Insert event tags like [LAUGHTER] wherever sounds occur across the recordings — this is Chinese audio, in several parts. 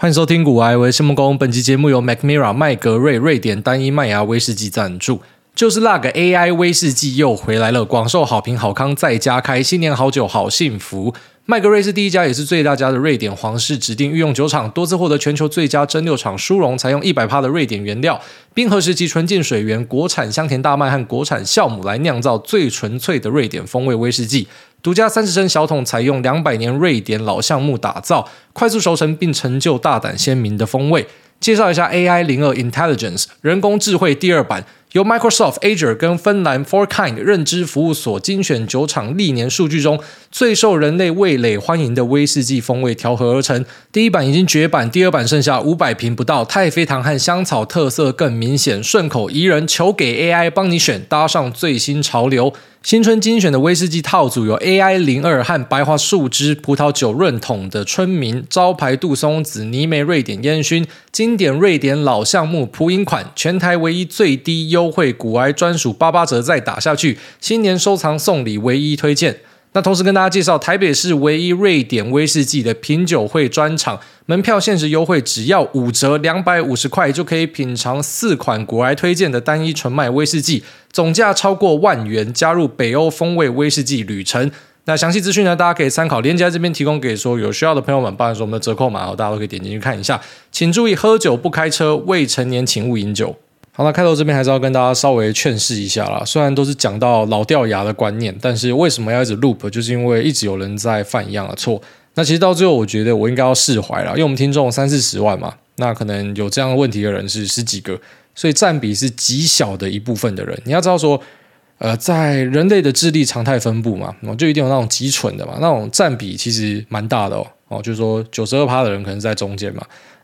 欢迎收听股癌威新闻工，本期节目由 MacMira 麦格瑞瑞典单一麦芽威士忌赞助。就是那个 AI 威士忌又回来了，广受好评，好康再加开，新年好酒好幸福。麦格瑞是第一家也是最大家的瑞典皇室指定御用酒厂，多次获得全球最佳蒸馏厂殊荣，采用一百帕的瑞典原料，冰河时期纯净水源，国产香甜大麦和国产酵母来酿造最纯粹的瑞典风味威士忌。独家三十升小桶，采用两百年瑞典老橡木打造，快速熟成并成就大胆鲜明的风味。介绍一下 AI 零二 Intelligence 人工智慧第二版。由 Microsoft Azure 跟芬兰 Fourkind 认知服务所精选酒厂历年数据中最受人类味蕾欢迎的威士忌风味调和而成。第一版已经绝版，第二版剩下五百瓶不到，太妃糖和香草特色更明显，顺口宜人，求给 AI 帮你选，搭上最新潮流。新春精选的威士忌套组有 AI 零二和白桦树枝葡萄酒润桶的春茗，招牌杜松子泥煤瑞典烟熏，经典瑞典老橡木普饮款，全台唯一最低优惠股癌专属八八折再打下去，新年收藏送礼唯一推荐。那同时跟大家介绍，台北市唯一瑞典威士忌的品酒会专场，门票限时优惠，只要五折，两百五十块就可以品尝四款股癌推荐的单一纯麦威士忌，总价超过万元，加入北欧风味威士忌旅程。那详细资讯呢，大家可以参考链接这边提供给说有需要的朋友们，包含说我们的折扣码，大家都可以点进去看一下。请注意，喝酒不开车，未成年请勿饮酒。好，那开头这边还是要跟大家稍微劝示一下啦。虽然都是讲到老掉牙的观念，但是为什么要一直 loop？就是因为一直有人在犯一样的错。那其实到最后，我觉得我应该要释怀了，因为我们听众三四十万嘛，那可能有这样问题的人是十几个，所以占比是极小的一部分的人。你要知道说，呃，在人类的智力常态分布嘛，就一定有那种极蠢的嘛，那种占比其实蛮大的哦。哦，就是说九十二趴的人可能在中间嘛，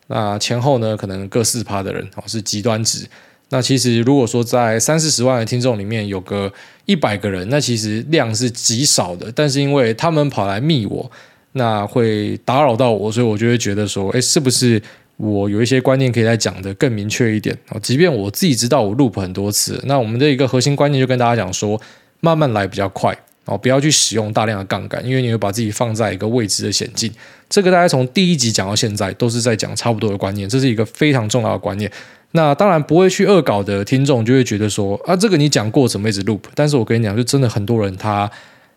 那前后呢可能各四趴的人哦是极端值。那其实，如果说在三四十万的听众里面有个一百个人，那其实量是极少的。但是因为他们跑来密我，那会打扰到我，所以我就会觉得说，哎，是不是我有一些观念可以再讲得更明确一点？即便我自己知道我 loop 很多次，那我们的一个核心观念就跟大家讲说，慢慢来比较快哦，不要去使用大量的杠杆，因为你会把自己放在一个未知的险境。这个大家从第一集讲到现在都是在讲差不多的观念，这是一个非常重要的观念。那当然不会去恶搞的听众就会觉得说啊，这个你讲过怎么一直 loop？但是我跟你讲，就真的很多人他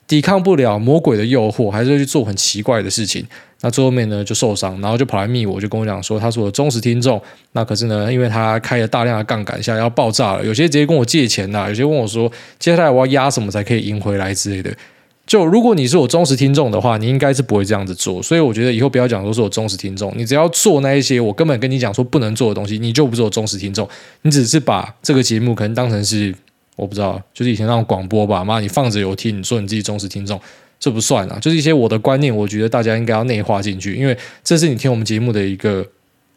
抵抗不了魔鬼的诱惑，还是会去做很奇怪的事情。那最后面呢就受伤，然后就跑来密我，就跟我讲说他是我的忠实听众。那可是呢，因为他开了大量的杠杆，现在要爆炸了。有些直接跟我借钱呐，有些问我说接下来我要压什么才可以赢回来之类的。就如果你是我忠实听众的话，你应该是不会这样子做，所以我觉得以后不要讲说是我忠实听众，你只要做那一些我根本跟你讲说不能做的东西，你就不是我忠实听众，你只是把这个节目可能当成是我不知道，就是以前那种广播吧，妈你放着有听，你说你自己忠实听众，这不算啊，就是一些我的观念，我觉得大家应该要内化进去，因为这是你听我们节目的一个。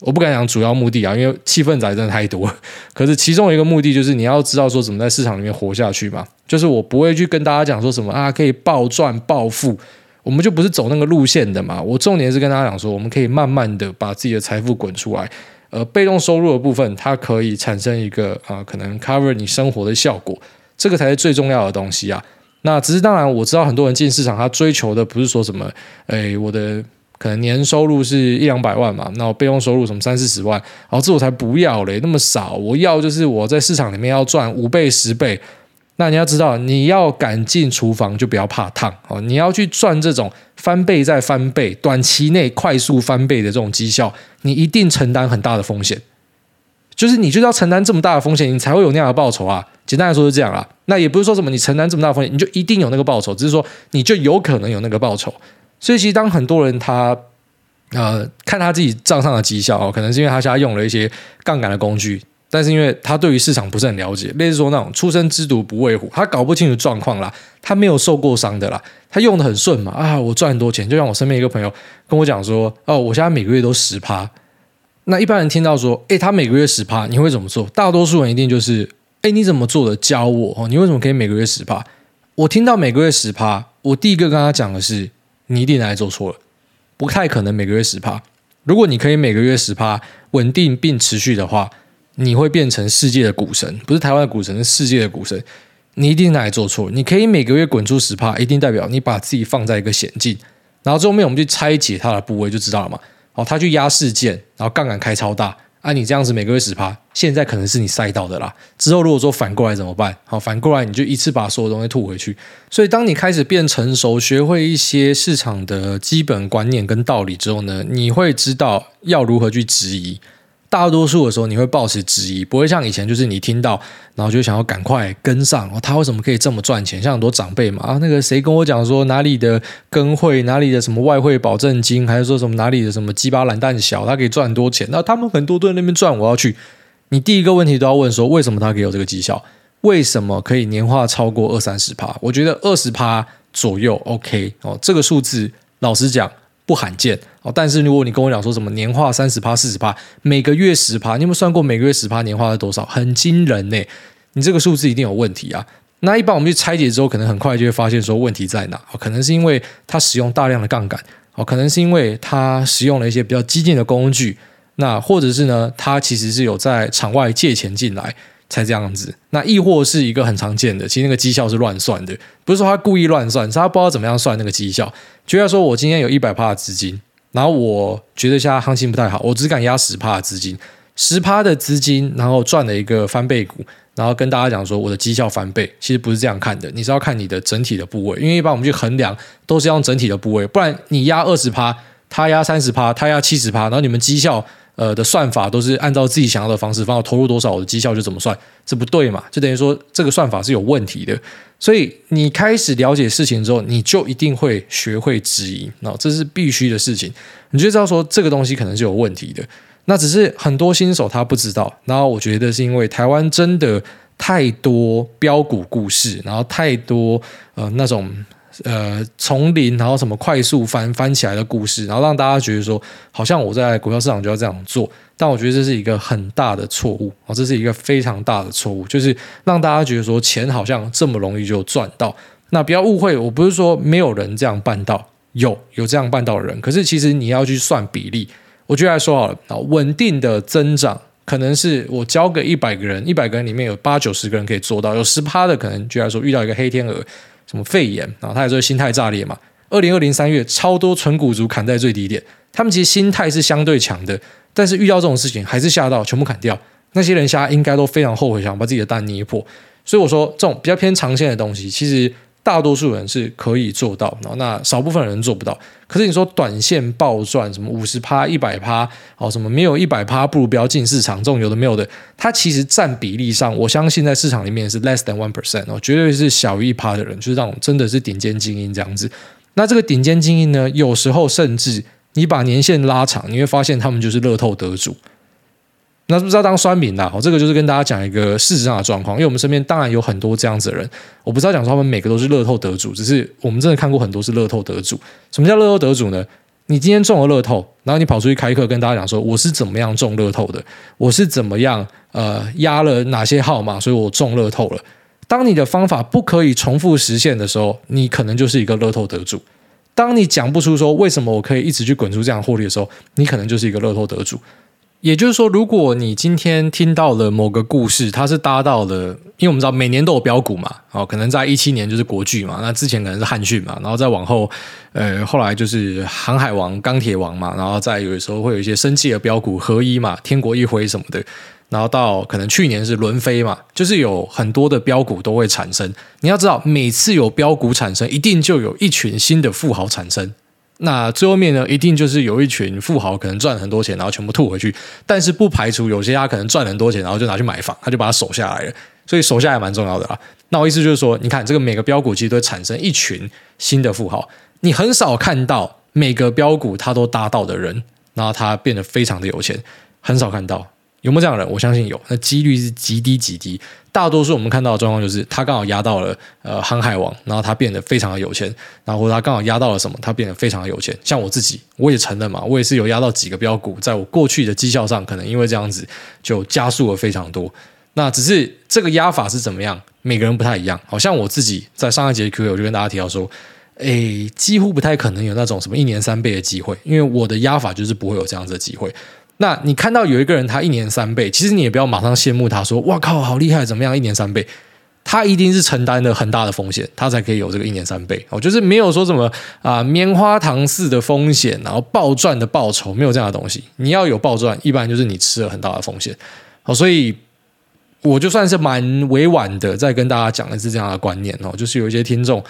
我不敢讲主要目的啊，因为气氛仔真的太多。可是其中一个目的就是你要知道说怎么在市场里面活下去嘛。就是我不会去跟大家讲说什么啊可以暴赚暴富，我们就不是走那个路线的嘛。我重点是跟大家讲说，我们可以慢慢的把自己的财富滚出来。呃，被动收入的部分，它可以产生一个啊、可能 cover 你生活的效果，这个才是最重要的东西啊。那只是当然，我知道很多人进市场，他追求的不是说什么，哎，我的。可能年收入是一两百万嘛，那我备用收入什么三四十万，然后这我才不要嘞，那么少，我要就是我在市场里面要赚五倍十倍。那你要知道，你要敢进厨房就不要怕烫哦，你要去赚这种翻倍再翻倍，短期内快速翻倍的这种绩效，你一定承担很大的风险。就是你就是要承担这么大的风险，你才会有那样的报酬啊。简单来说是这样啊，那也不是说什么你承担这么大的风险，你就一定有那个报酬，只是说你就有可能有那个报酬。所以，其实当很多人他呃看他自己账上的绩效哦，可能是因为他现在用了一些杠杆的工具，但是因为他对于市场不是很了解，类似说那种初生之犊不畏虎，他搞不清楚状况啦，他没有受过伤的啦，他用得很顺嘛啊，我赚很多钱，就像我身边一个朋友跟我讲说，哦，我现在每个月都十趴。那一般人听到说，诶，他每个月十趴，你会怎么做？大多数人一定就是，诶，你怎么做的？教我哦，你为什么可以每个月十趴？我听到每个月十趴，我第一个跟他讲的是。你一定哪里做错了，不太可能每个月十趴。如果你可以每个月十趴稳定并持续的话，你会变成世界的股神，不是台湾的股神，是世界的股神。你一定哪里做错了？你可以每个月滚出十趴，一定代表你把自己放在一个险境。然后最后面我们去拆解它的部位，就知道了嘛。哦，他去压事件，然后杠杆开超大。啊，你这样子每个月十趴，现在可能是你赛道的啦。之后如果说反过来怎么办？好，反过来你就一次把所有东西吐回去。所以，当你开始变成熟，学会一些市场的基本观念跟道理之后呢，你会知道要如何去质疑。大多数的时候，你会抱持质疑，不会像以前，就是你听到，然后就想要赶快跟上。哦，他为什么可以这么赚钱？像很多长辈嘛，啊，那个谁跟我讲说哪里的跟会，哪里的什么外汇保证金，还是说什么哪里的什么鸡巴懒蛋小，他可以赚很多钱。那他们很多都在那边赚，我要去。你第一个问题都要问说，为什么他可以有这个绩效？为什么可以年化超过二三十趴？我觉得二十趴左右 OK 哦，这个数字老实讲。不罕见哦，但是如果你跟我讲说什么年化三十趴、四十趴，每个月十趴，你有没有算过每个月十趴年化是多少？很惊人呢！你这个数字一定有问题啊！那一般我们去拆解之后，可能很快就会发现说问题在哪？可能是因为它使用大量的杠杆，哦，可能是因为它使用了一些比较激进的工具，那或者是呢，它其实是有在场外借钱进来。才这样子，那亦或是一个很常见的，其实那个绩效是乱算的，不是说他故意乱算，是他不知道怎么样算那个绩效。就要说我今天有一百趴的资金，然后我觉得现在行情不太好，我只敢压十趴的资金，十趴的资金，然后赚了一个翻倍股，然后跟大家讲说我的绩效翻倍，其实不是这样看的，你是要看你的整体的部位，因为一般我们去衡量都是用整体的部位，不然你压二十趴，他压三十趴，他压七十趴，然后你们绩效。呃的算法都是按照自己想要的方式，放到投入多少，我的绩效就怎么算，这不对嘛？就等于说这个算法是有问题的。所以你开始了解事情之后，你就一定会学会质疑，那这是必须的事情。你就知道说这个东西可能是有问题的。那只是很多新手他不知道。然后我觉得是因为台湾真的太多标股故事，然后太多呃那种。呃，从零然后什么快速翻翻起来的故事，然后让大家觉得说，好像我在股票市场就要这样做。但我觉得这是一个很大的错误啊，这是一个非常大的错误，就是让大家觉得说钱好像这么容易就赚到。那不要误会，我不是说没有人这样办到，有有这样办到的人。可是其实你要去算比例，我就来说好了啊，稳定的增长可能是我交个一百个人，一百个人里面有八九十个人可以做到，有十趴的可能就来说遇到一个黑天鹅。什么肺炎啊？他也说心态炸裂嘛。二零二零三月，超多纯股族砍在最低点，他们其实心态是相对强的，但是遇到这种事情还是吓到，全部砍掉。那些人现在应该都非常后悔，想把自己的蛋捏破。所以我说，这种比较偏长线的东西，其实。大多数人是可以做到，那少部分人做不到。可是你说短线暴赚，什么五十趴、一百趴，哦，什么没有一百趴不如不要进市场，这种有的没有的，它其实占比例上，我相信在市场里面是 less than one percent 哦，绝对是小于一趴的人，就是这种真的是顶尖精英这样子。那这个顶尖精英呢，有时候甚至你把年限拉长，你会发现他们就是乐透得主。那不知道当酸民啦，这个就是跟大家讲一个事实上的状况，因为我们身边当然有很多这样子的人，我不知道讲说他们每个都是乐透得主，只是我们真的看过很多是乐透得主。什么叫乐透得主呢？你今天中了乐透，然后你跑出去开课跟大家讲说我是怎么样中乐透的，我是怎么样呃压了哪些号码，所以我中乐透了。当你的方法不可以重复实现的时候，你可能就是一个乐透得主。当你讲不出说为什么我可以一直去滚出这样获利的时候，你可能就是一个乐透得主。也就是说，如果你今天听到了某个故事，它是搭到了，因为我们知道每年都有标股嘛，哦，可能在一七年就是国巨嘛，那之前可能是汉讯嘛，然后再往后，呃，后来就是航海王、钢铁王嘛，然后再有的时候会有一些生气的标股合一嘛，天国一辉什么的，然后到可能去年是轮飞嘛，就是有很多的标股都会产生。你要知道，每次有标股产生，一定就有一群新的富豪产生。那最后面呢，一定就是有一群富豪可能赚很多钱，然后全部吐回去。但是不排除有些他可能赚很多钱，然后就拿去买房，他就把它守下来了。所以守下来蛮重要的啦。那我意思就是说，你看这个每个标股其实都会产生一群新的富豪，你很少看到每个标股他都搭到的人，然后他变得非常的有钱，很少看到。有没有这样的人？我相信有，那几率是极低极低。大多数我们看到的状况就是，他刚好压到了呃航海王，然后他变得非常的有钱，然后他刚好压到了什么，他变得非常的有钱。像我自己，我也承认嘛，我也是有压到几个标股，在我过去的绩效上，可能因为这样子就加速了非常多。那只是这个压法是怎么样，每个人不太一样。好像我自己在上一节 Q&A 我就跟大家提到说，诶，几乎不太可能有那种什么一年三倍的机会，因为我的压法就是不会有这样子的机会。那你看到有一个人他一年三倍，其实你也不要马上羡慕他说，哇靠，好厉害，怎么样一年三倍？他一定是承担了很大的风险，他才可以有这个一年三倍哦，就是没有说什么啊棉花糖似的风险，然后暴赚的报酬，没有这样的东西。你要有暴赚，一般就是你吃了很大的风险。好，所以我就算是蛮委婉的在跟大家讲的是这样的观念哦，就是有一些听众。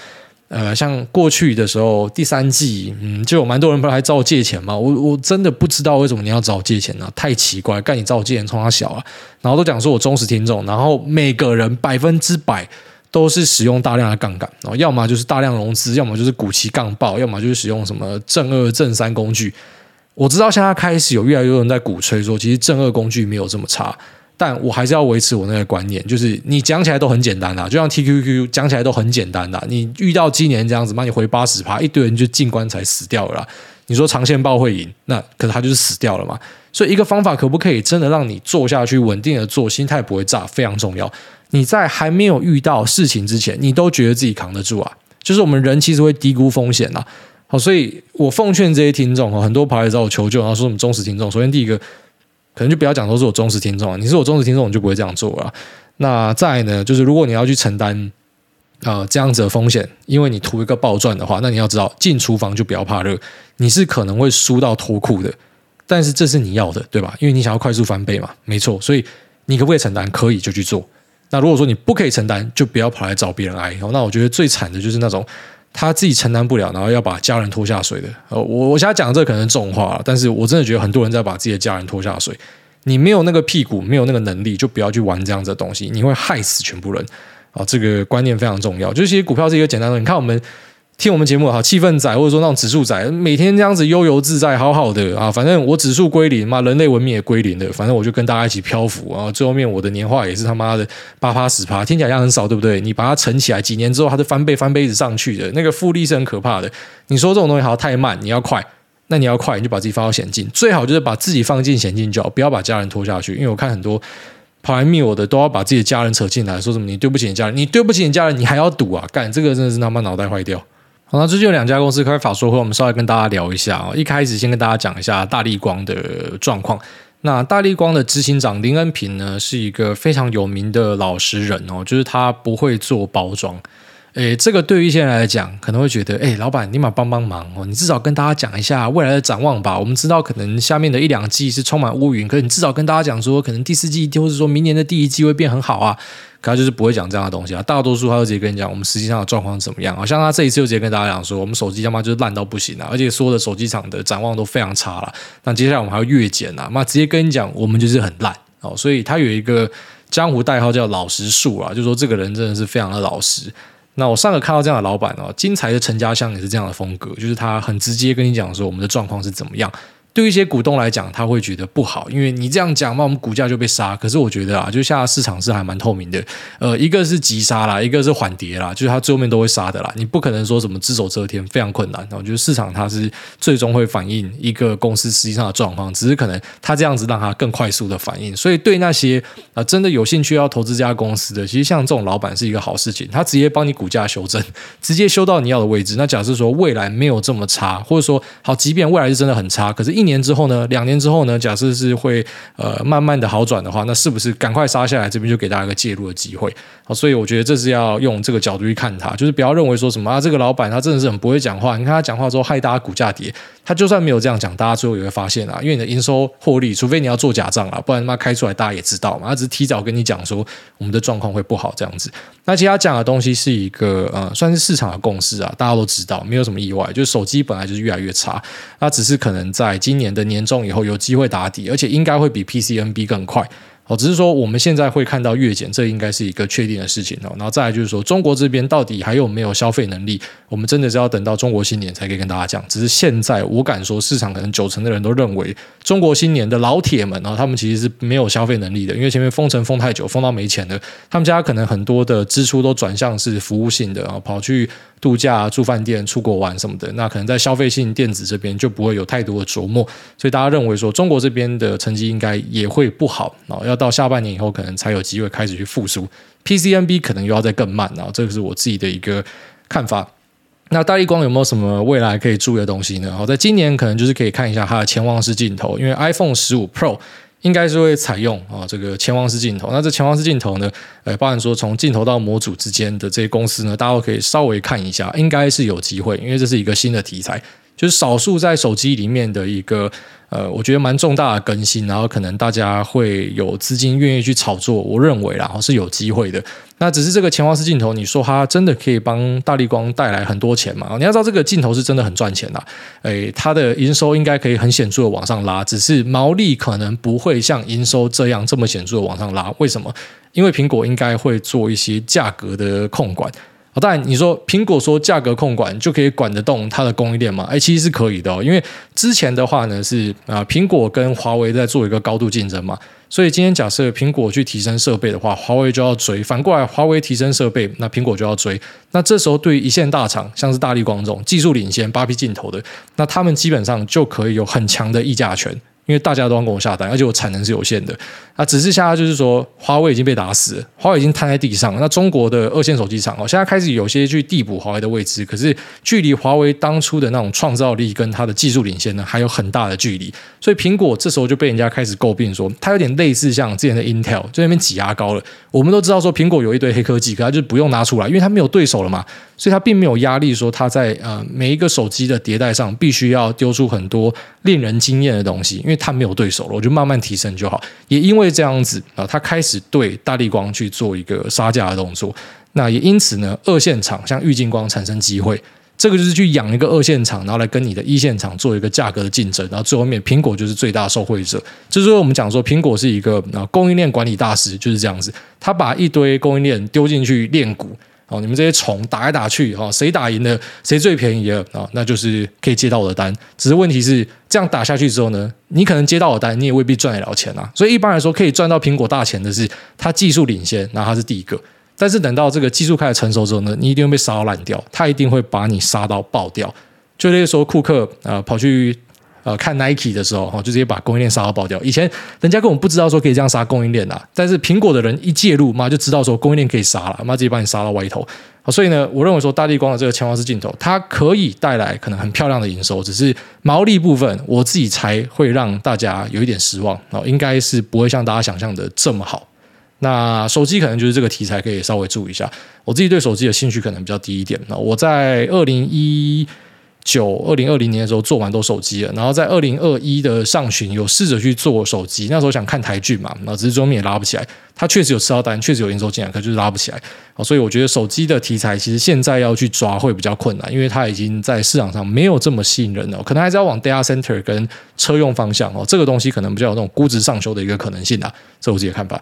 呃，像过去的时候，第三季，嗯，就有蛮多人不是来找我借钱嘛。我我真的不知道为什么你要找我借钱呢？太奇怪，干你找我借钱冲他小啊。然后都讲说我忠实听众，然后每个人百分之百都是使用大量的杠杆，然后要么就是大量融资，要么就是股期杠爆，要么就是使用什么正二、正三工具。我知道现在开始有越来越多人在鼓吹说，其实正二工具没有这么差。但我还是要维持我那个观念，就是你讲起来都很简单的，就像 TQQ 讲起来都很简单的。你遇到今年这样子，帮你回八十趴，一堆人就进棺材死掉了啦。你说长线报会赢，那可是他就是死掉了嘛。所以一个方法可不可以真的让你做下去，稳定的做，心态不会炸，非常重要。你在还没有遇到事情之前，你都觉得自己扛得住啊。就是我们人其实会低估风险啊。好，所以我奉劝这些听众，很多跑来找我求救，然后说我们忠实听众。首先第一个。可能就不要讲说是我忠实听众啊，你是我忠实听众，你就不会这样做了。那再呢，就是如果你要去承担呃这样子的风险，因为你图一个暴赚的话，那你要知道进厨房就不要怕热，你是可能会输到脱裤的，但是这是你要的，对吧？因为你想要快速翻倍嘛，没错。所以你可不可以承担？可以就去做。那如果说你不可以承担，就不要跑来找别人挨。那我觉得最惨的就是那种。他自己承担不了，然后要把家人拖下水的。呃，我我现在讲的这可能重话，但是我真的觉得很多人在把自己的家人拖下水。你没有那个屁股，没有那个能力，就不要去玩这样子的东西，你会害死全部人。啊，这个观念非常重要。就是其实股票是一个简单的，你看我们。听我们节目哈，气氛仔或者说那种指数仔，每天这样子悠游自在，好好的啊，反正我指数归零嘛，人类文明也归零的，反正我就跟大家一起漂浮啊。最后面我的年化也是他妈的八趴十趴，听起来像很少，对不对？你把它乘起来，几年之后它是翻倍翻倍子上去的，那个复利是很可怕的。你说这种东西好像太慢，你要快，那你要快，你就把自己放到险境，最好就是把自己放进险境就好，不要把家人拖下去。因为我看很多跑来密我的，都要把自己的家人扯进来，说什么你对不起你家人，你对不起你家人，你还要赌啊？干这个真的是他妈脑袋坏掉。好，那最近有两家公司开法说会，我们稍微跟大家聊一下哦。一开始先跟大家讲一下大立光的状况。那大立光的执行长林恩平呢，是一个非常有名的老实人哦，就是他不会做包装。诶，这个对于一些人来讲，可能会觉得，诶，老板，你马帮帮忙哦，你至少跟大家讲一下未来的展望吧。我们知道，可能下面的一两季是充满乌云，可是你至少跟大家讲说，可能第四季或者说明年的第一季会变很好啊。他就是不会讲这样的东西啊。大多数他都直接跟你讲，我们实际上的状况怎么样啊？像他这一次就直接跟大家讲说，我们手机他妈就是烂到不行啊，而且所有的手机厂的展望都非常差了。那接下来我们还要月减啊，那直接跟你讲，我们就是很烂哦。所以他有一个江湖代号叫老实树啊，就说这个人真的是非常的老实。那我上个看到这样的老板哦，精彩的陈家乡也是这样的风格，就是他很直接跟你讲说我们的状况是怎么样。对于一些股东来讲，他会觉得不好，因为你这样讲嘛，我们股价就被杀。可是我觉得啊，就现在市场是还蛮透明的，呃，一个是急杀啦，一个是缓跌啦，就是它最后面都会杀的啦。你不可能说什么只手遮天，非常困难。我觉得市场它是最终会反映一个公司实际上的状况，只是可能它这样子让它更快速的反应。所以对那些啊、真的有兴趣要投资这家公司的，其实像这种老板是一个好事情，他直接帮你股价修正，直接修到你要的位置。那假设说未来没有这么差，或者说好，即便未来是真的很差，可是一一年之后呢，两年之后呢，假设是会呃慢慢的好转的话，那是不是赶快杀下来？这边就给大家一个介入的机会。好，所以我觉得这是要用这个角度去看它，就是不要认为说什么啊，这个老板他真的是很不会讲话。你看他讲话之后害大家股价跌，他就算没有这样讲，大家最后也会发现啊，因为你的营收获利，除非你要做假账啊，不然他妈开出来大家也知道嘛。他只是提早跟你讲说我们的状况会不好这样子。那其他讲的东西是一个呃算是市场的共识啊，大家都知道，没有什么意外。就是手机本来就是越来越差，那只是可能在今年的年中以后有机会打底，而且应该会比 PCNB 更快。只是说我们现在会看到月减，这应该是一个确定的事情哦。然后再来就是说，中国这边到底还有没有消费能力？我们真的是要等到中国新年才可以跟大家讲。只是现在我敢说，市场可能九成的人都认为，中国新年的老铁们啊，他们其实是没有消费能力的，因为前面封城封太久，封到没钱了。他们家可能很多的支出都转向是服务性的啊，跑去。度假、住饭店、出国玩什么的，那可能在消费性电子这边就不会有太多的琢磨，所以大家认为说中国这边的成绩应该也会不好，然后要到下半年以后可能才有机会开始去复苏，PCNB 可能又要再更慢，然后这个是我自己的一个看法。那大立光有没有什么未来可以注意的东西呢？好，在今年可能就是可以看一下它的潜望式镜头，因为 iPhone 十五 Pro。应该是会采用啊这个潜望式镜头。那这潜望式镜头呢，呃，包含说从镜头到模组之间的这些公司呢，大家都可以稍微看一下，应该是有机会，因为这是一个新的题材，就是少数在手机里面的一个。呃，我觉得蛮重大的更新，然后可能大家会有资金愿意去炒作，我认为然后是有机会的。那只是这个潜望式镜头，你说它真的可以帮大立光带来很多钱吗？你要知道这个镜头是真的很赚钱的，诶，它的营收应该可以很显著的往上拉，只是毛利可能不会像营收这样这么显著的往上拉。为什么？因为苹果应该会做一些价格的控管。啊，当然，你说苹果说价格控管就可以管得动它的供应链吗？哎，其实是可以的哦，因为之前的话呢是啊，苹果跟华为在做一个高度竞争嘛，所以今天假设苹果去提升设备的话，华为就要追；反过来，华为提升设备，那苹果就要追。那这时候对于一线大厂，像是大力光这种技术领先、八 P 镜头的，那他们基本上就可以有很强的议价权。因为大家都要跟我下单，而且我产能是有限的啊，只是现在就是说，华为已经被打死了，华为已经瘫在地上了。那中国的二线手机厂哦，现在开始有些去递补华为的位置，可是距离华为当初的那种创造力跟它的技术领先呢，还有很大的距离。所以苹果这时候就被人家开始诟病说，它有点类似像之前的 Intel，就那边挤牙膏了。我们都知道说，苹果有一堆黑科技，可它就不用拿出来，因为它没有对手了嘛。所以它并没有压力，说它在呃每一个手机的迭代上必须要丢出很多令人惊艳的东西，因为因为他没有对手了，我就慢慢提升就好。也因为这样子啊，它开始对大立光去做一个杀价的动作。那也因此呢，二线厂像玉晶光产生机会，这个就是去养一个二线厂，然后来跟你的一线厂做一个价格的竞争，然后最后面苹果就是最大受惠者。就是说我们讲说苹果是一个啊供应链管理大师，就是这样子，他把一堆供应链丢进去炼股。哦，你们这些虫打来打去，哈，谁打赢了，谁最便宜了啊？那就是可以接到我的单。只是问题是，这样打下去之后呢，你可能接到我的单，你也未必赚得了钱啊。所以一般来说，可以赚到苹果大钱的是它技术领先，然后它是第一个。但是等到这个技术开始成熟之后呢，你一定会被杀烂掉，它一定会把你杀到爆掉。就那个时候，库克啊跑去。呃，看 Nike 的时候，哈，就直接把供应链杀到爆掉。以前人家根本不知道说可以这样杀供应链的，但是苹果的人一介入，妈就知道说供应链可以杀了，妈直接把你杀到歪头。所以呢，我认为说大立光的这个潜望式镜头，它可以带来可能很漂亮的营收，只是毛利部分，我自己才会让大家有一点失望。哦，应该是不会像大家想象的这么好。那手机可能就是这个题材可以稍微注意一下。我自己对手机的兴趣可能比较低一点。那我在二零一。九二零二零年的时候做蛮多手机了，然后在二零二一的上旬有试着去做手机，那时候想看台剧嘛，那只是桌面也拉不起来。它确实有吃到单，确实有营收进来，可就是拉不起来。所以我觉得手机的题材其实现在要去抓会比较困难，因为它已经在市场上没有这么吸引人了，可能还是要往 data center 跟车用方向哦，这个东西可能比较有那种估值上修的一个可能性啊，这我自己的看法。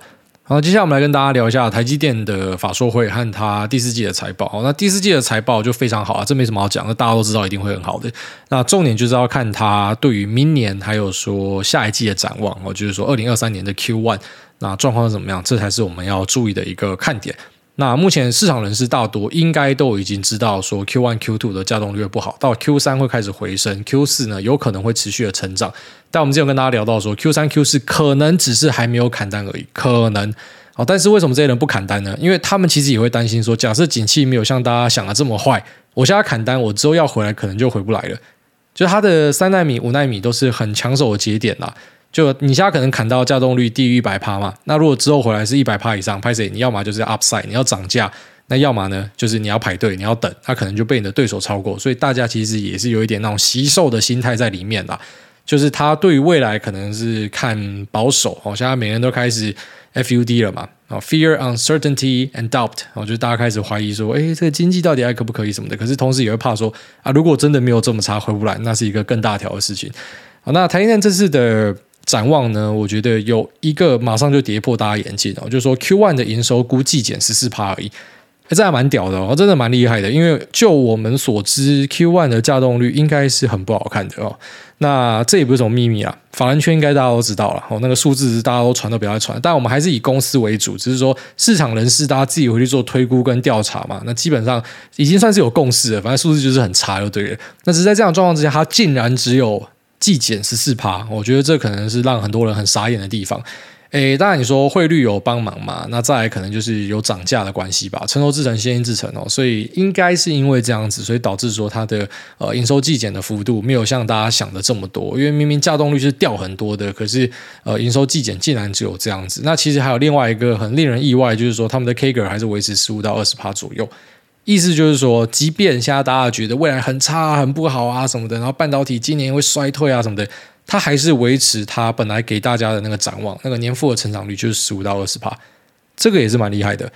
好，接下来我们来跟大家聊一下台积电的法说会和它第四季的财报。好，那第四季的财报就非常好啊，这没什么好讲，那大家都知道一定会很好的。那重点就是要看它对于明年还有说下一季的展望哦，就是说二零二三年的 Q one 那状况是怎么样，这才是我们要注意的一个看点。那目前市场人士大多应该都已经知道，说 Q one、Q two 的稼动率不好，到 Q 三会开始回升，Q 四呢有可能会持续的成长。但我们之前有跟大家聊到说，Q 三、Q 四可能只是还没有砍单而已，可能。好，但是为什么这些人不砍单呢？因为他们其实也会担心说，假设景气没有像大家想的这么坏，我现在砍单，我之后要回来可能就回不来了。就是它的三奈米、五奈米都是很抢手的节点啦。就你现在可能砍到价动率低于一百趴嘛，那如果之后回来是一百趴以上，拍谁？你要么就是 upside，你要涨价，那要么呢就是你要排队，你要等，他可能就被你的对手超过。所以大家其实也是有一点那种惜售的心态在里面啦。就是他对于未来可能是看保守哦，现在每人都开始 FUD 了嘛，啊，Fear, Uncertainty and Doubt，哦，就大家开始怀疑说，诶，这个经济到底还可不可以什么的？可是同时也会怕说，啊，如果真的没有这么差，回不来，那是一个更大条的事情。好，那台积电这次的。展望呢，我觉得有一个马上就跌破大家眼镜哦，就是说 Q one 的营收估计减十四趴而已，这还蛮屌的哦，真的蛮厉害的。因为就我们所知，Q1 的架动率应该是很不好看的哦。那这也不是什么秘密啊，法人圈应该大家都知道了哦。那个数字大家都传都不要传，但我们还是以公司为主，只是说市场人士大家自己回去做推估跟调查嘛。那基本上已经算是有共识了，反正数字就是很差就对了。那只是在这样状况之下，它竟然只有。季减十四趴，我觉得这可能是让很多人很傻眼的地方。诶，当然你说汇率有帮忙嘛，那再来可能就是有涨价的关系吧。成熟制成、先进制成哦，所以应该是因为这样子，所以导致说它的呃营收季减的幅度没有像大家想的这么多。因为明明价动率是掉很多的，可是呃营收季减竟然只有这样子。那其实还有另外一个很令人意外，就是说他们的 KGR 还是维持十五到二十趴左右。意思就是说，即便现在大家觉得未来很差、很不好啊什么的，然后半导体今年会衰退啊什么的。它还是维持它本来给大家的那个展望，那个年复合成长率就是十五到二十趴，这个也是蛮厉害的。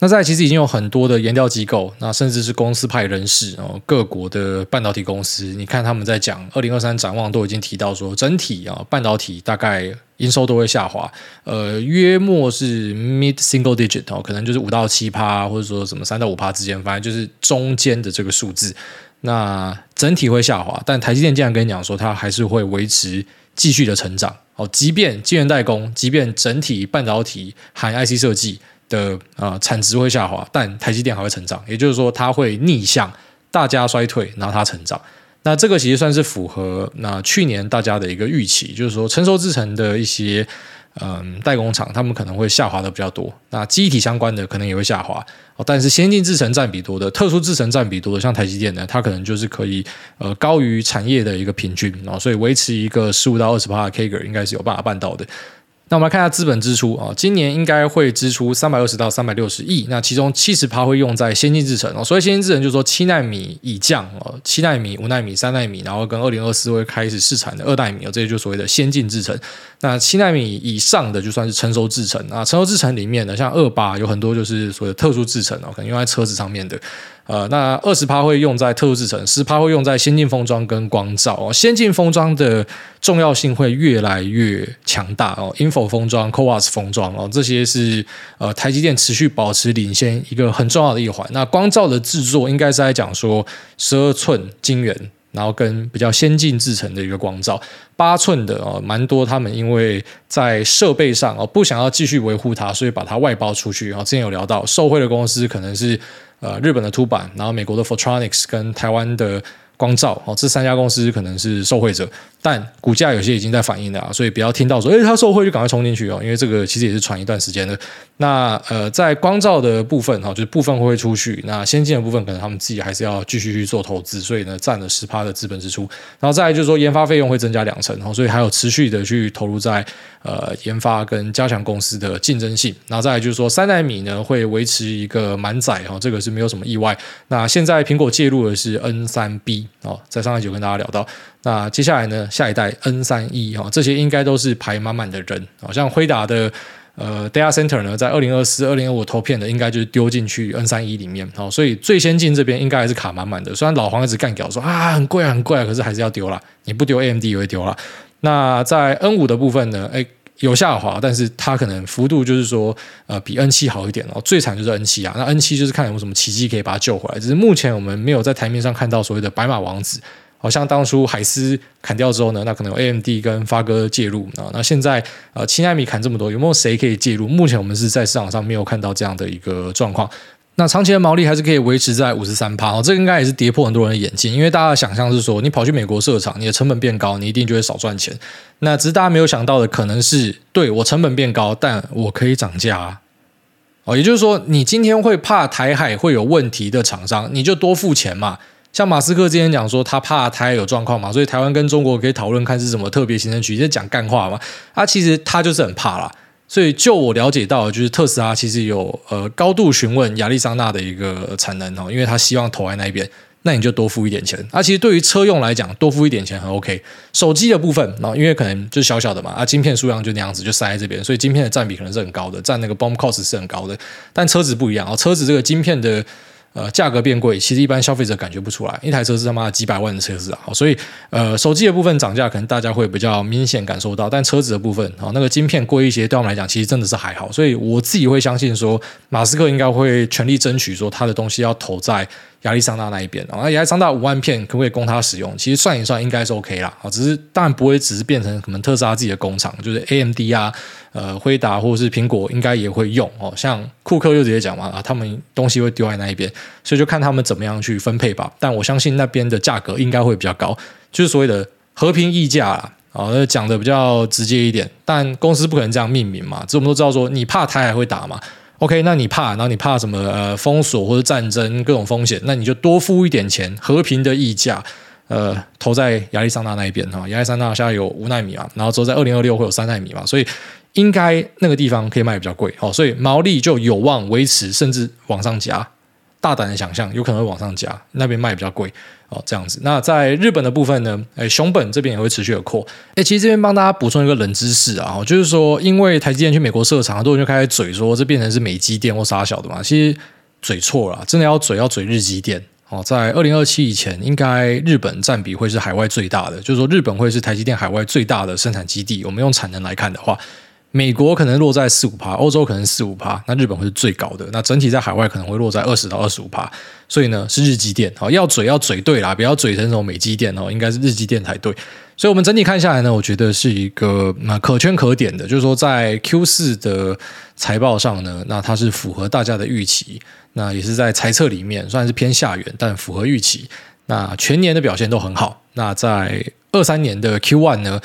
那在其实已经有很多的研调机构，那甚至是公司派人士哦，各国的半导体公司，你看他们在讲二零二三展望，都已经提到说，整体啊半导体大概营收都会下滑，呃，约莫是 mid single digit 哦，可能就是五到七趴，或者说什么三到五趴之间，反正就是中间的这个数字。那整体会下滑，但台积电竟然跟你讲说，它还是会维持继续的成长哦。即便晶圆代工，即便整体半导体含 IC 设计的啊、产值会下滑，但台积电还会成长。也就是说，它会逆向大家衰退，然后它成长。那这个其实算是符合那去年大家的一个预期，就是说成熟制程的一些。嗯，代工厂他们可能会下滑的比较多，那机体相关的可能也会下滑哦。但是先进制程占比多的、特殊制程占比多的，像台积电呢，它可能就是可以呃高于产业的一个平均哦，所以维持一个十五到二十趴的 CAGR 应该是有办法办到的。那我们来看一下资本支出啊，今年应该会支出三百二十到三百六十亿，那其中七十趴会用在先进制程哦。所以先进制程就是说七奈米以降哦，七奈米、五奈米、三奈米，然后跟二零二四会开始试产的二奈米哦，这些就所谓的先进制程。那七奈米以上的就算是成熟制程啊，成熟制程里面呢，像二八有很多就是所谓的特殊制程哦，可能用在车子上面的。呃，那二十趴会用在特殊制程，十趴会用在先进封装跟光罩哦。先进封装的重要性会越来越强大哦。InFO 封装、CoWoS 封装哦，这些是呃台积电持续保持领先一个很重要的一环。那光罩的制作应该是在讲说十二寸晶圆，然后跟比较先进制程的一个光罩，八寸的哦，蛮多他们因为在设备上哦不想要继续维护它，所以把它外包出去。然后之前有聊到受惠的公司可能是。呃，日本的凸版，然后美国的 Photronics 跟台湾的光照，哦，这三家公司可能是受惠者，但股价有些已经在反应了啊，所以不要听到说，诶，它受惠就赶快冲进去哦，因为这个其实也是传一段时间的。那呃，在光照的部分哈，就是部分会出去，那先进的部分可能他们自己还是要继续去做投资，所以呢，占了十趴的资本支出。然后再来就是说，研发费用会增加两成，所以还有持续的去投入在呃研发跟加强公司的竞争性。然后再来就是说，三奈米呢会维持一个满载哈，这个是没有什么意外。那现在苹果介入的是 N 三 B 哦，在上一集跟大家聊到。那接下来呢，下一代 N 三 E 哈，这些应该都是排满满的人，好像辉达的。呃，data center 呢，在二零二四、二零二五投片的，应该就是丢进去 N 三一里面，好，所以最先进这边应该还是卡满满的。虽然老黄一直干譙说啊，很贵啊，很贵，可是还是要丢了。你不丢 AMD 也会丢了。那在 N 五的部分呢，哎，有下滑，但是它可能幅度就是说，呃，比 N 七好一点哦。最惨就是 N 七啊，那 N 七就是看有没有什么奇迹可以把它救回来。只是目前我们没有在台面上看到所谓的白马王子。好像当初海思砍掉之后呢，那可能有 AMD 跟发哥介入啊。那现在呃，七纳米砍这么多，有没有谁可以介入？目前我们是在市场上没有看到这样的一个状况。那长期的毛利还是可以维持在五十三趴哦，这个应该也是跌破很多人的眼镜，因为大家的想象是说，你跑去美国设厂，你的成本变高，你一定就会少赚钱。那只是大家没有想到的，可能是对我成本变高，但我可以涨价哦。也就是说，你今天会怕台海会有问题的厂商，你就多付钱嘛。像马斯克之前讲说，他怕台海有状况嘛，所以台湾跟中国可以讨论看是什么特别行政区，在讲干话嘛。啊，其实他就是很怕啦。所以就我了解到，就是特斯拉其实有呃高度询问亚利桑那的一个产能哦，因为他希望投在那边，那你就多付一点钱。啊，其实对于车用来讲，多付一点钱很 OK。手机的部分，然后因为可能就小小的嘛，啊，晶片数量就那样子，就塞在这边，所以晶片的占比可能是很高的，占那个 BOM cost 是很高的。但车子不一样啊，车子这个晶片的。呃，价格变贵，其实一般消费者感觉不出来。一台车是他妈几百万的车子啊，所以呃，手机的部分涨价可能大家会比较明显感受到，但车子的部分啊，那个晶片贵一些，对我们来讲其实真的是还好。所以我自己会相信说，马斯克应该会全力争取说他的东西要投在。亚利桑那那一边啊，亚利桑那五万片可不可以供他使用？其实算一算应该是 OK 啦，啊，只是当然不会只是变成可能特斯拉自己的工厂，就是 AMD 啊，呃，辉达或者是苹果应该也会用哦。像库克又直接讲嘛，啊，他们东西会丢在那一边，所以就看他们怎么样去分配吧。但我相信那边的价格应该会比较高，就是所谓的和平溢价啦。啊，讲的比较直接一点。但公司不可能这样命名嘛，这我们都知道说，你怕台海会打嘛？OK，那你怕，然后你怕什么？呃，封锁或者战争各种风险，那你就多付一点钱，和平的溢价，呃，投在亚利桑那那一边哈。亚利桑那现在有五纳米嘛，然后之后在二零二六会有三纳米嘛，所以应该那个地方可以卖比较贵哦，所以毛利就有望维持，甚至往上加。大胆的想象，有可能会往上加，那边卖比较贵哦，这样子。那在日本的部分呢？诶，熊本这边也会持续的扩。诶，其实这边帮大家补充一个冷知识啊，就是说，因为台积电去美国设厂，很多人就开始嘴说这变成是美积电或啥小的嘛。其实嘴错了，真的要嘴要嘴日积电哦。在二零二七以前，应该日本占比会是海外最大的，就是说日本会是台积电海外最大的生产基地。我们用产能来看的话。美国可能落在四五趴，欧洲可能四五趴，那日本会是最高的。那整体在海外可能会落在二十到二十五趴，所以呢是日积电哦，要嘴要嘴对啦，不要嘴成那种美积电哦，应该是日积电才对。所以我们整体看下来呢，我觉得是一个那可圈可点的，就是说在 Q 四的财报上呢，那它是符合大家的预期，那也是在财测里面算是偏下缘，但符合预期。那全年的表现都很好。那在二三年的 Q one 呢？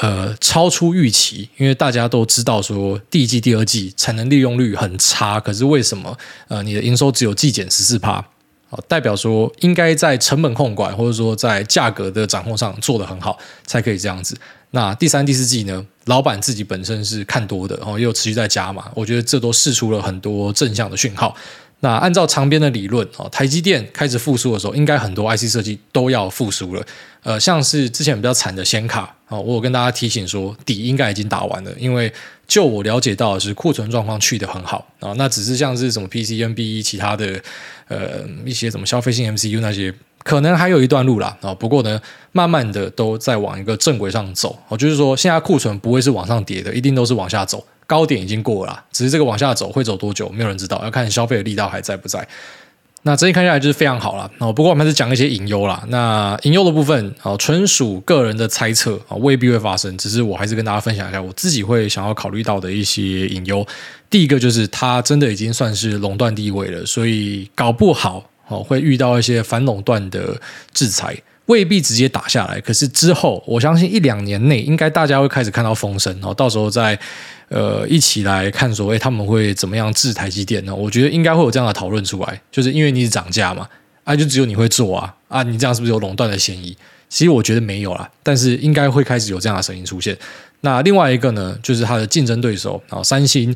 呃，超出预期，因为大家都知道说第一季、第二季产能利用率很差，可是为什么呃你的营收只有季减十四趴？哦，代表说应该在成本控管或者说在价格的掌控上做得很好，才可以这样子。那第三、第四季呢，老板自己本身是看多的，哦，也有持续在加码，我觉得这都释出了很多正向的讯号。那按照长边的理论，哦，台积电开始复苏的时候，应该很多 IC 设计都要复苏了。呃，像是之前比较惨的显卡，哦，我有跟大家提醒说，底应该已经打完了，因为就我了解到的是库存状况去得很好啊，那只是像是什么 PCN BE 其他的，呃，一些什么消费性 MCU 那些，可能还有一段路啦。啊。不过呢，慢慢的都在往一个正轨上走，哦，就是说现在库存不会是往上跌的，一定都是往下走。高点已经过了，只是这个往下走会走多久，没有人知道，要看消费的力道还在不在。那整体看下来就是非常好了。哦，不过我们还是讲一些隐忧啦。那隐忧的部分，哦，纯属个人的猜测啊，未必会发生。只是我还是跟大家分享一下我自己会想要考虑到的一些隐忧。第一个就是它真的已经算是垄断地位了，所以搞不好哦会遇到一些反垄断的制裁。未必直接打下来，可是之后我相信一两年内应该大家会开始看到风声哦，到时候再呃一起来看说，哎，他们会怎么样治台积电呢？我觉得应该会有这样的讨论出来，就是因为你是涨价嘛，啊，就只有你会做啊，啊，你这样是不是有垄断的嫌疑？其实我觉得没有啦，但是应该会开始有这样的声音出现。那另外一个呢，就是它的竞争对手啊，三星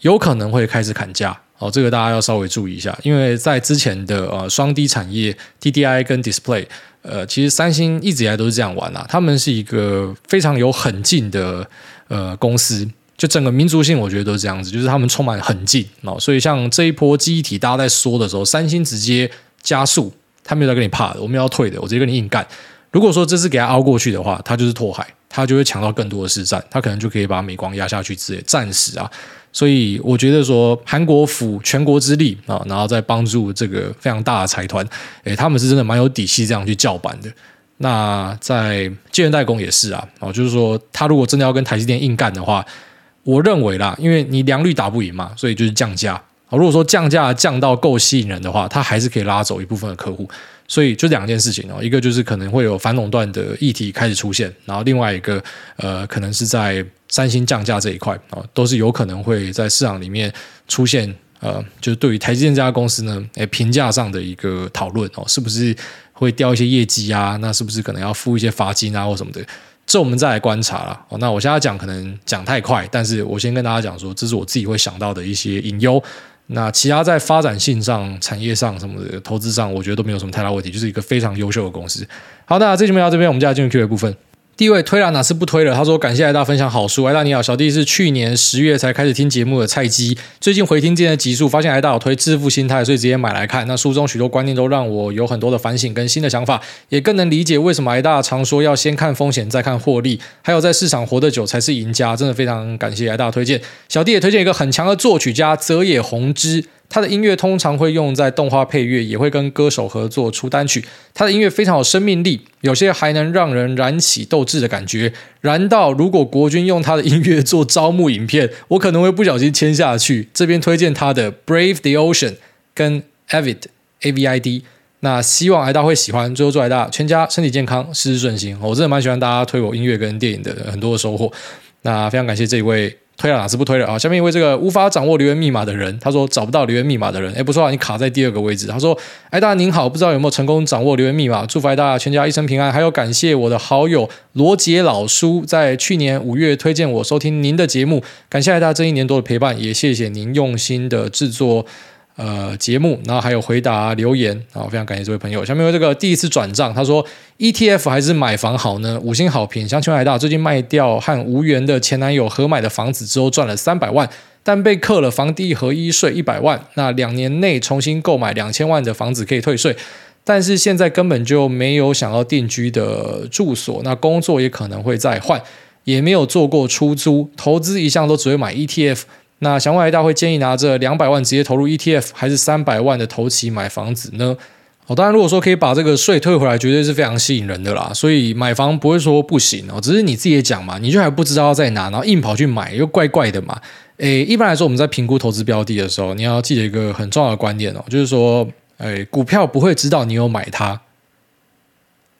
有可能会开始砍价。哦，这个大家要稍微注意一下，因为在之前的呃双低产业 TDI 跟 Display，呃，其实三星一直以来都是这样玩啦。他们是一个非常有狠劲的呃公司，就整个民族性我觉得都是这样子，就是他们充满狠劲哦。所以像这一波记忆体大家在说的时候，三星直接加速，他没有在跟你怕的，我们要退的，我直接跟你硬干。如果说这次给他熬过去的话，他就是拓海，他就会抢到更多的市占，他可能就可以把美光压下去之类，暂时啊。所以我觉得说，韩国府全国之力啊，然后再帮助这个非常大的财团，诶，他们是真的蛮有底气这样去叫板的。那在晶圆代工也是啊，哦，就是说他如果真的要跟台积电硬干的话，我认为啦，因为你良率打不赢嘛，所以就是降价。如果说降价降到够吸引人的话，它还是可以拉走一部分的客户。所以就两件事情哦，一个就是可能会有反垄断的议题开始出现，然后另外一个呃，可能是在三星降价这一块哦，都是有可能会在市场里面出现呃，就是对于台积电这家公司呢，诶，评价上的一个讨论哦，是不是会掉一些业绩啊？那是不是可能要 [LAUGHS] 付一些罚金啊或什么的？这我们再来观察了。那我现在讲可能讲太快，但是我先跟大家讲说，这是我自己会想到的一些隐忧。那其他在发展性上、产业上什么的、投资上，我觉得都没有什么太大问题，就是一个非常优秀的公司。好，那这期节目到这边，我们就要进入 Q&A 部分。第一位推了哪是不推了？他说感谢艾大分享好书。艾大你好，小弟是去年十月才开始听节目的菜鸡，最近回听之前的集数，发现艾大有推《致富心态》，所以直接买来看。那书中许多观念都让我有很多的反省跟新的想法，也更能理解为什么艾大常说要先看风险再看获利，还有在市场活得久才是赢家。真的非常感谢艾大推荐。小弟也推荐一个很强的作曲家泽野弘之。他的音乐通常会用在动画配乐，也会跟歌手合作出单曲。他的音乐非常有生命力，有些还能让人燃起斗志的感觉。燃到如果国军用他的音乐做招募影片，我可能会不小心签下去。这边推荐他的《Brave the Ocean》跟《Avid》A V I D。那希望艾大会喜欢，最后祝艾大全家身体健康，事事顺心。我真的蛮喜欢大家推我音乐跟电影的很多的收获。那非常感谢这一位。推了哪是不推了啊？下面一位这个无法掌握留言密码的人，他说找不到留言密码的人，哎，不错啊，你卡在第二个位置。他说：“哎大家您好，不知道有没有成功掌握留言密码？祝福大家全家一生平安。还有感谢我的好友罗杰老叔在去年五月推荐我收听您的节目，感谢大家这一年多的陪伴，也谢谢您用心的制作。”呃，节目，然后还有回答留言，好，非常感谢这位朋友。下面有这个第一次转账，他说 ETF 还是买房好呢？五星好评。想请问艾大，最近卖掉和无缘的前男友合买的房子之后赚了三百万，但被扣了房地合一税一百万。那两年内重新购买两千万的房子可以退税，但是现在根本就没有想要定居的住所，那工作也可能会再换，也没有做过出租，投资一向都只会买 ETF。那想问艾大会建议拿着两百万直接投入 ETF，还是三百万的头期买房子呢？哦，当然，如果说可以把这个税退回来，绝对是非常吸引人的啦。所以买房不会说不行哦，只是你自己也讲嘛，你就还不知道在哪，然后硬跑去买，又怪怪的嘛。诶，一般来说，我们在评估投资标的的时候，你要记得一个很重要的观念哦，就是说，诶，股票不会知道你有买它。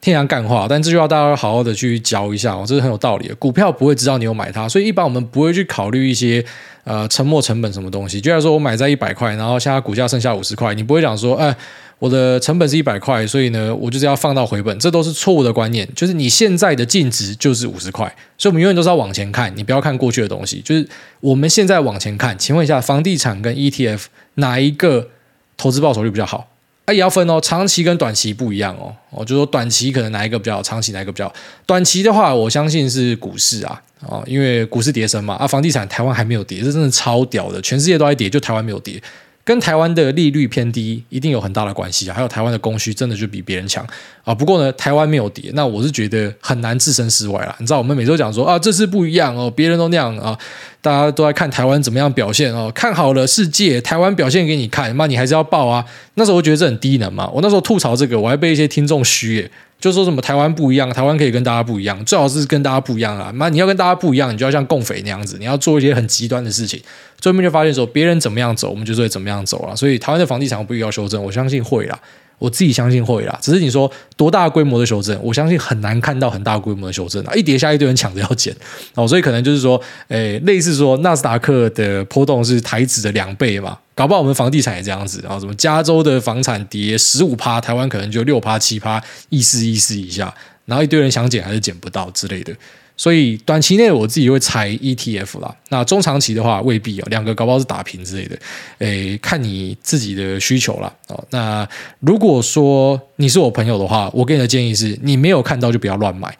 天然干话，但这句话大家要好好的去教一下哦，这是很有道理的。股票不会知道你有买它，所以一般我们不会去考虑一些呃沉没成本什么东西。就像说我买在一百块，然后现在股价剩下五十块，你不会讲说，哎，我的成本是一百块，所以呢，我就是要放到回本，这都是错误的观念。就是你现在的净值就是五十块，所以我们永远都是要往前看，你不要看过去的东西。就是我们现在往前看，请问一下，房地产跟 ETF 哪一个投资报酬率比较好？啊，也要分哦，长期跟短期不一样哦。我就说短期可能哪一个比较好，长期哪一个比较好。短期的话，我相信是股市啊，哦，因为股市跌升嘛。啊，房地产台湾还没有跌，这真的超屌的，全世界都在跌，就台湾没有跌。跟台湾的利率偏低一定有很大的关系啊，还有台湾的供需真的就比别人强啊。不过呢，台湾没有跌，那我是觉得很难置身事外啦。你知道，我们每周讲说啊，这次不一样哦，别人都那样啊，大家都在看台湾怎么样表现哦，看好了世界，台湾表现给你看，那你还是要报啊。那时候我觉得这很低能嘛，我那时候吐槽这个，我还被一些听众嘘耶。就说什么台湾不一样，台湾可以跟大家不一样，最好是跟大家不一样啊！那你要跟大家不一样，你就要像共匪那样子，你要做一些很极端的事情。最后面就发现说，别人怎么样走，我们就会怎么样走了。所以台湾的房地产不必要修正，我相信会啦。我自己相信会啦，只是你说多大规模的修正，我相信很难看到很大规模的修正啊！一跌下一堆人抢着要捡哦，所以可能就是说，诶，类似说纳斯达克的波动是台指的两倍嘛，搞不好我们房地产也这样子啊，什么加州的房产跌十五趴，台湾可能就六趴七趴，意思意思一下，然后一堆人想捡还是捡不到之类的。所以短期内我自己会猜 ETF 啦，那中长期的话未必哦，两个搞不好是打平之类的，诶，看你自己的需求啦。哦。那如果说你是我朋友的话，我给你的建议是你没有看到就不要乱买。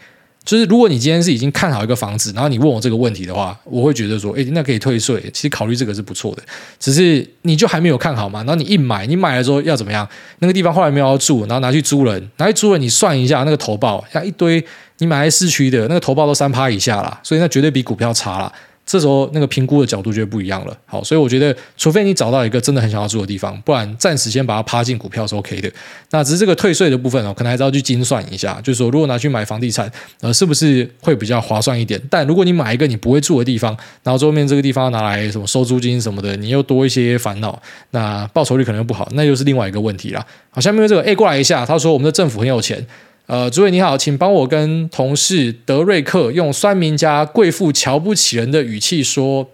就是如果你今天是已经看好一个房子，然后你问我这个问题的话，我会觉得说，诶，那可以退税，其实考虑这个是不错的。只是你就还没有看好嘛，然后你一买，你买了之后要怎么样？那个地方后来没有要住，然后拿去租人，拿去租人，你算一下那个投报，像一堆。你买在市区的那个投报都三趴以下啦，所以那绝对比股票差啦。这时候那个评估的角度就不一样了。好，所以我觉得，除非你找到一个真的很想要住的地方，不然暂时先把它趴进股票是 OK 的。那只是这个退税的部分哦，可能还是要去精算一下。就是说，如果拿去买房地产，呃，是不是会比较划算一点？但如果你买一个你不会住的地方，然后后面这个地方拿来什么收租金什么的，你又多一些烦恼，那报酬率可能又不好，那又是另外一个问题啦。好，下面这个 A 过来一下，他说我们的政府很有钱。呃，诸位你好，请帮我跟同事德瑞克用酸民加贵妇瞧不起人的语气说：“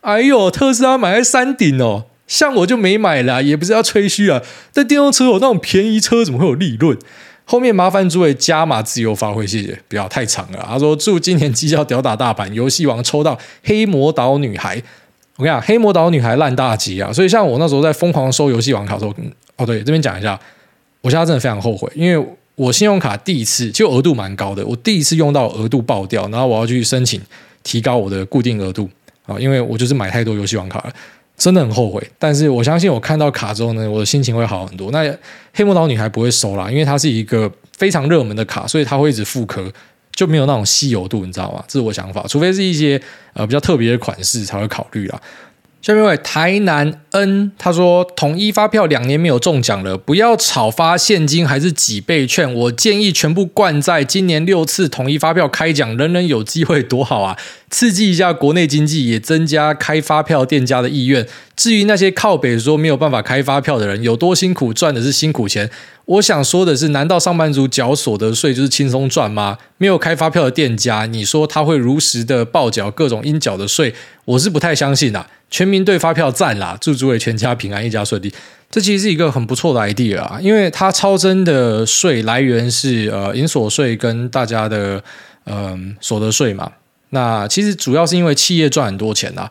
哎呦，特斯拉买在山顶哦，像我就没买啦，也不是要吹嘘啊。但电动车有那种便宜车，怎么会有利润？后面麻烦诸位加码自由发挥，谢谢，不要太长了。”他说：“祝今年绩效屌打大盘，游戏王抽到黑魔岛女孩。”我跟你讲，黑魔岛女孩烂大吉啊！所以像我那时候在疯狂收游戏王卡的时候，哦对，这边讲一下。我现在真的非常后悔，因为我信用卡第一次就额度蛮高的，我第一次用到额度爆掉，然后我要去申请提高我的固定额度啊，因为我就是买太多游戏王卡了，真的很后悔。但是我相信我看到卡之后呢，我的心情会好很多。那黑魔岛女孩不会收啦，因为它是一个非常热门的卡，所以它会一直复刻，就没有那种稀有度，你知道吗？这是我想法，除非是一些呃比较特别的款式才会考虑啦。下面位台南 N，他说统一发票两年没有中奖了，不要炒发现金还是几倍券，我建议全部灌在今年六次统一发票开奖，人人有机会多好啊！刺激一下国内经济，也增加开发票店家的意愿。至于那些靠北说没有办法开发票的人，有多辛苦赚的是辛苦钱。我想说的是，难道上班族缴所得税就是轻松赚吗？没有开发票的店家，你说他会如实的报缴各种应缴的税？我是不太相信啦。全民对发票赞啦！祝诸位全家平安，一家顺利。这其实是一个很不错的 [LAUGHS] idea 啊，因为它超征的税来源是呃营所税跟大家的嗯、呃、所得税嘛。那其实主要是因为企业赚很多钱啊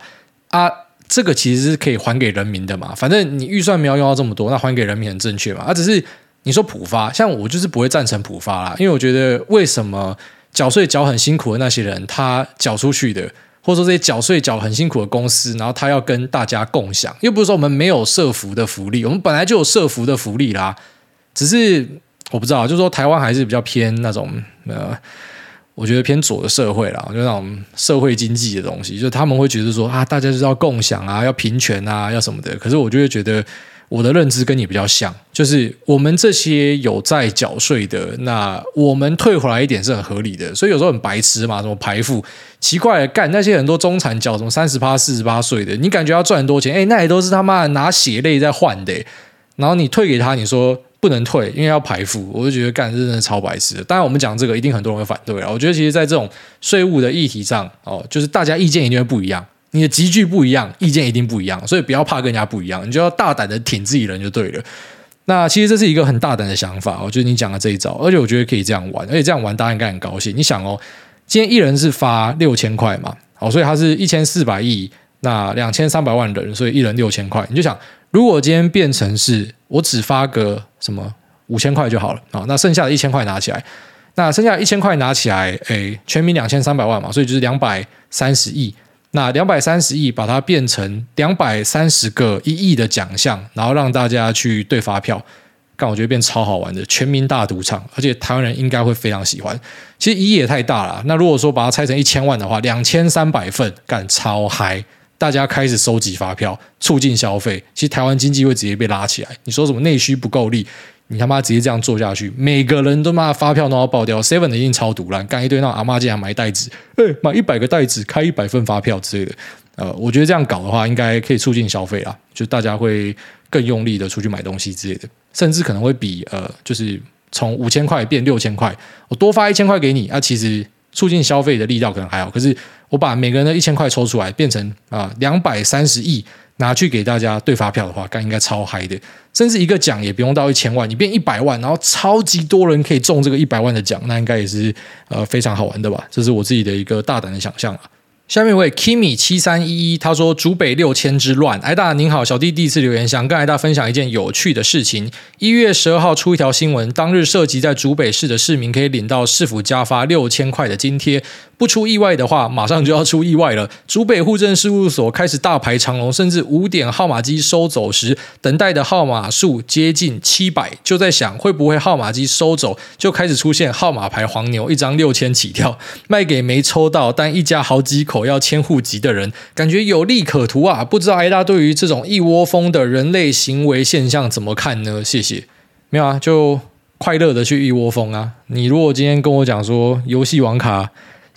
啊，这个其实是可以还给人民的嘛。反正你预算没有用到这么多，那还给人民很正确嘛。啊，只是你说普发，像我就是不会赞成普发啦，因为我觉得为什么缴税缴很辛苦的那些人，他缴出去的。或者说这些缴税缴很辛苦的公司，然后他要跟大家共享，又不是说我们没有社福的福利，我们本来就有社福的福利啦。只是我不知道，就是说台湾还是比较偏那种呃，我觉得偏左的社会啦，就那种社会经济的东西，就他们会觉得说啊，大家就是要共享啊，要平权啊，要什么的。可是我就会觉得。我的认知跟你比较像，就是我们这些有在缴税的，那我们退回来一点是很合理的。所以有时候很白痴嘛，什么排富，奇怪，干那些很多中产缴什么三十八、四十八税的，你感觉要赚很多钱，哎，那也都是他妈拿血泪在换的。然后你退给他，你说不能退，因为要排富，我就觉得干真的超白痴。当然，我们讲这个一定很多人会反对啊。我觉得其实，在这种税务的议题上，哦，就是大家意见一定会不一样。你的集聚不一样，意见一定不一样，所以不要怕跟人家不一样，你就要大胆的挺自己人就对了。那其实这是一个很大胆的想法，我觉得你讲的这一招，而且我觉得可以这样玩，而且这样玩大家应该很高兴。你想哦，今天一人是发六千块嘛，好，所以他是一千四百亿，那两千三百万人，所以一人六千块。你就想，如果今天变成是我只发个什么五千块就好了啊，那剩下的一千块拿起来，那剩下一千块拿起来，诶，全民两千三百万嘛，所以就是两百三十亿。那两百三十亿，把它变成两百三十个一亿的奖项，然后让大家去对发票，干我觉得变超好玩的全民大赌场，而且台湾人应该会非常喜欢。其实一亿也太大了，那如果说把它拆成一千万的话，两千三百份，干超嗨，大家开始收集发票，促进消费，其实台湾经济会直接被拉起来。你说什么内需不够力？你他妈直接这样做下去，每个人都妈发票都要爆掉，seven 的一定超赌烂，干一堆那阿妈竟然买袋子，哎，买一百个袋子，开一百份发票之类的，呃，我觉得这样搞的话，应该可以促进消费啊，就大家会更用力的出去买东西之类的，甚至可能会比呃，就是从五千块变六千块，我多发一千块给你，啊，其实促进消费的力道可能还好，可是我把每个人的一千块抽出来，变成啊两百三十亿。拿去给大家兑发票的话，该应该超嗨的，甚至一个奖也不用到一千万，你变一百万，然后超级多人可以中这个一百万的奖，那应该也是呃非常好玩的吧？这是我自己的一个大胆的想象啊。下面一位 Kimi 七三一一，他说：“竹北六千之乱，癌大您好，小弟第一次留言，想跟癌大分享一件有趣的事情。一月十二号出一条新闻，当日涉及在竹北市的市民可以领到市府加发六千块的津贴。不出意外的话，马上就要出意外了。竹北户政事务所开始大排长龙，甚至五点号码机收走时，等待的号码数接近七百，就在想会不会号码机收走就开始出现号码牌黄牛，一张六千起跳，卖给没抽到但一家好几口。”要迁户籍的人，感觉有利可图啊！不知道艾大对于这种一窝蜂的人类行为现象怎么看呢？谢谢。没有啊，就快乐的去一窝蜂啊！你如果今天跟我讲说游戏网卡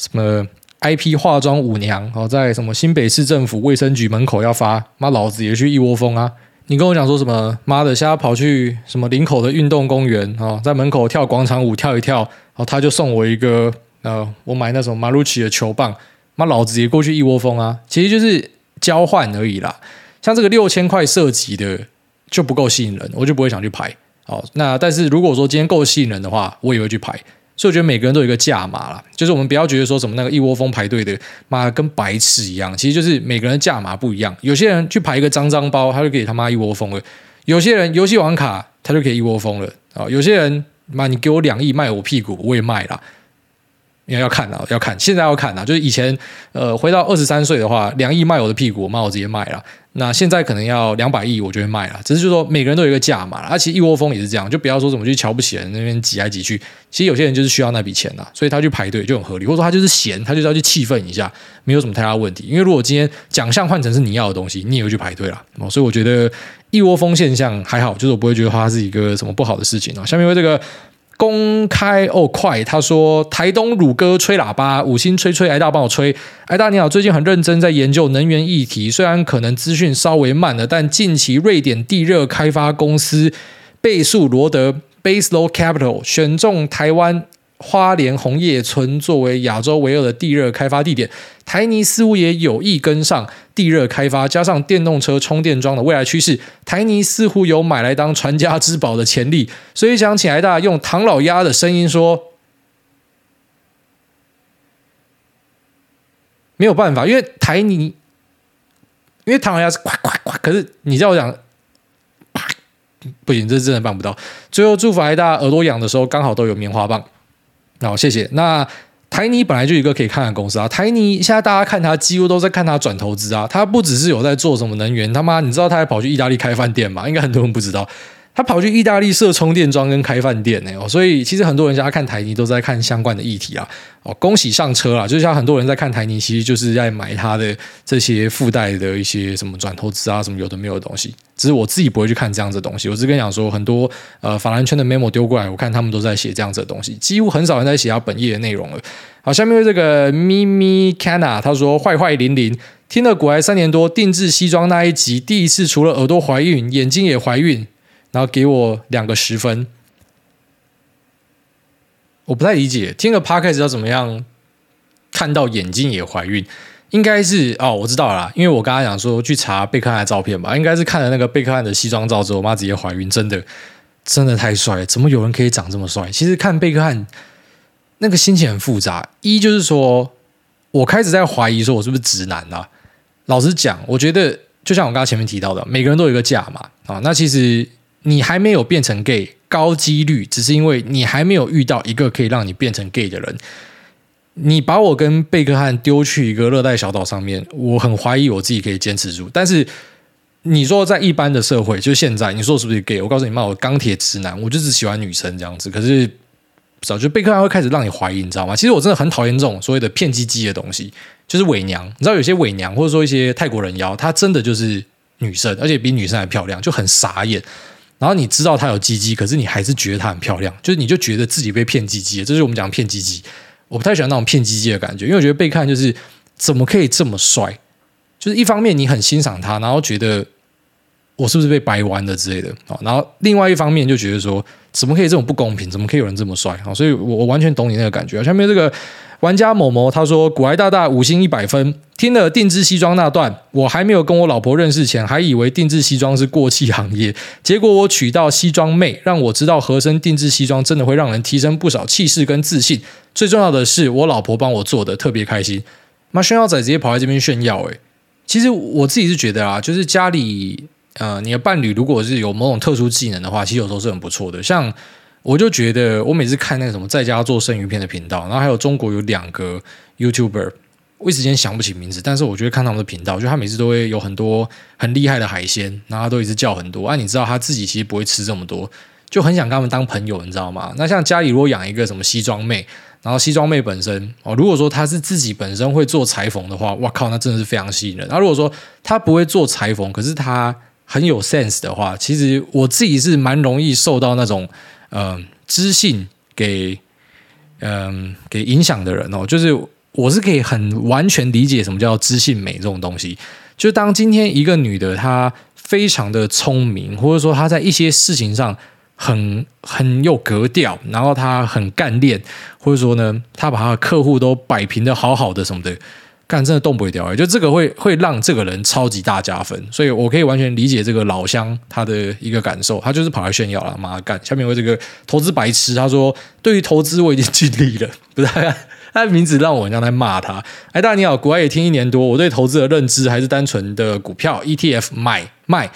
什么 IP 化妆舞娘哦，在什么新北市政府卫生局门口要发，妈老子也去一窝蜂啊！你跟我讲说什么妈的，现在跑去什么林口的运动公园啊，在门口跳广场舞跳一跳，然后他就送我一个呃，我买那种马鲁奇的球棒。妈，老子也过去一窝蜂啊！其实就是交换而已啦。像这个六千块涉及的就不够吸引人，我就不会想去排。哦，那但是如果说今天够吸引人的话，我也会去排。所以我觉得每个人都有一个价码啦，就是我们不要觉得说什么那个一窝蜂排队的妈跟白痴一样，其实就是每个人的价码不一样。有些人去排一个脏脏包，他就给他妈一窝蜂了；有些人游戏网卡，他就可以一窝蜂了。啊，有些人妈你给我两亿卖我屁股，我也卖了。因为要看啊，要看，现在要看啊。就是以前，呃，回到二十三岁的话，两亿卖我的屁股，我妈我直接卖了。那现在可能要两百亿，我就会卖了。只是就是说，每个人都有一个价码，而且一窝蜂也是这样，就不要说怎么去瞧不起人那边挤来挤去。其实有些人就是需要那笔钱呐，所以他去排队就很合理。或者说他就是闲，他就是要去气愤一下，没有什么太大问题。因为如果今天奖项换成是你要的东西，你也会去排队了。所以我觉得一窝蜂现象还好，就是我不会觉得它是一个什么不好的事情啊。下面为这个。公开哦，快！他说台东乳哥吹喇叭，五星吹吹，挨大帮我吹。挨大你好，最近很认真在研究能源议题，虽然可能资讯稍微慢了，但近期瑞典地热开发公司倍数罗德 （Base Load Capital） 选中台湾。花莲红叶村作为亚洲唯二的地热开发地点，台泥似乎也有意跟上地热开发，加上电动车充电桩的未来趋势，台泥似乎有买来当传家之宝的潜力。所以想请来大用唐老鸭的声音说，没有办法，因为台泥，因为唐老鸭是呱呱呱，可是你叫我讲，不行，这真的办不到。最后祝福来大耳朵痒的时候刚好都有棉花棒。好，谢谢。那台泥本来就一个可以看的公司啊，台泥现在大家看它，几乎都在看它转投资啊。它不只是有在做什么能源，他妈你知道它还跑去意大利开饭店吗？应该很多人不知道。他跑去意大利设充电桩跟开饭店呢，所以其实很多人家看台泥都在看相关的议题啊，哦，恭喜上车啦，就像很多人在看台泥，其实就是在买它的这些附带的一些什么转投资啊，什么有的没有的东西。只是我自己不会去看这样子的东西，我只跟你讲说，很多呃法兰圈的 memo 丢过来，我看他们都在写这样子的东西，几乎很少人在写他本业的内容了。好，下面这个咪咪 Cana，他说坏坏零零听了股癌三年多定制西装那一集，第一次除了耳朵怀孕，眼睛也怀孕。然后给我两个十分，我不太理解，听个 podcast 要怎么样看到眼睛也怀孕？应该是哦，我知道了啦，因为我刚才讲说去查贝克汉的照片吧，应该是看了那个贝克汉的西装照之后，我妈直接怀孕，真的真的太帅了，怎么有人可以长这么帅？其实看贝克汉那个心情很复杂，一就是说我开始在怀疑说我是不是直男啊？老实讲，我觉得就像我刚刚前面提到的，每个人都有一个价嘛，啊，那其实。你还没有变成 gay，高几率只是因为你还没有遇到一个可以让你变成 gay 的人。你把我跟贝克汉丢去一个热带小岛上面，我很怀疑我自己可以坚持住。但是你说在一般的社会，就现在，你说是不是 gay？我告诉你妈，我钢铁直男，我就只喜欢女生这样子。可是不知道，就贝克汉会开始让你怀疑，你知道吗？其实我真的很讨厌这种所谓的骗鸡鸡的东西，就是伪娘。你知道有些伪娘，或者说一些泰国人妖，她真的就是女生，而且比女生还漂亮，就很傻眼。然后你知道他有鸡鸡，可是你还是觉得他很漂亮，就是你就觉得自己被骗鸡鸡，这是我们讲骗鸡鸡。我不太喜欢那种骗鸡鸡的感觉，因为我觉得被看就是怎么可以这么帅？就是一方面你很欣赏他，然后觉得我是不是被掰弯了之类的啊？然后另外一方面就觉得说怎么可以这种不公平？怎么可以有人这么帅啊？所以我我完全懂你那个感觉。下面这个。玩家某某他说：“古埃大大五星一百分，听了定制西装那段，我还没有跟我老婆认识前，还以为定制西装是过气行业。结果我娶到西装妹，让我知道合身定制西装真的会让人提升不少气势跟自信。最重要的是，我老婆帮我做的，特别开心。妈炫耀仔直接跑来这边炫耀，诶，其实我自己是觉得啊，就是家里呃，你的伴侣如果是有某种特殊技能的话，其实有时候是很不错的，像。”我就觉得，我每次看那个什么在家做生鱼片的频道，然后还有中国有两个 YouTuber，我一时间想不起名字，但是我觉得看他们的频道，就他每次都会有很多很厉害的海鲜，然后他都一直叫很多。啊，你知道他自己其实不会吃这么多，就很想跟他们当朋友，你知道吗？那像家里如果养一个什么西装妹，然后西装妹本身哦，如果说他是自己本身会做裁缝的话，哇靠，那真的是非常吸引人。那如果说他不会做裁缝，可是他很有 sense 的话，其实我自己是蛮容易受到那种。嗯，知性给嗯给影响的人哦，就是我是可以很完全理解什么叫知性美这种东西。就当今天一个女的她非常的聪明，或者说她在一些事情上很很有格调，然后她很干练，或者说呢，她把她的客户都摆平的好好的什么的。但真的动不掉哎，就这个会会让这个人超级大加分，所以我可以完全理解这个老乡他的一个感受，他就是跑来炫耀了，妈干！下面为这个投资白痴，他说对于投资我已经尽力了，[LAUGHS] 不是他，的名字让我像在骂他。哎，大家你好，国外也听一年多，我对投资的认知还是单纯的股票 ETF 买卖，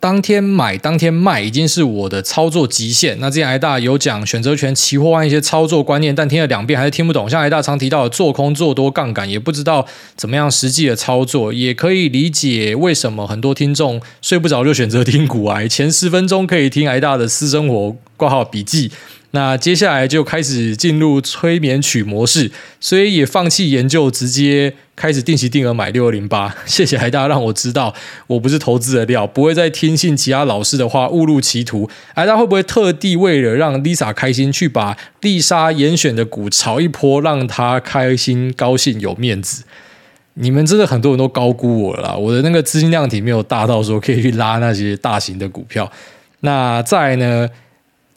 当天买当天卖已经是我的操作极限。那之前艾大有讲选择权、期货和一些操作观念，但听了两遍还是听不懂。像艾大常提到的做空、做多、杠杆，也不知道怎么样实际的操作，也可以理解为什么很多听众睡不着就选择听股癌。前十分钟可以听艾大的私生活挂号笔记。那接下来就开始进入催眠曲模式，所以也放弃研究，直接开始定期定额买六二零八。[LAUGHS] 谢谢海大让我知道我不是投资的料，不会再听信其他老师的话误入歧途。海大会不会特地为了让 Lisa 开心，去把丽莎严选的股炒一波，让她开心高兴有面子？你们真的很多人都高估我了，我的那个资金量体没有大到说可以去拉那些大型的股票。那再呢？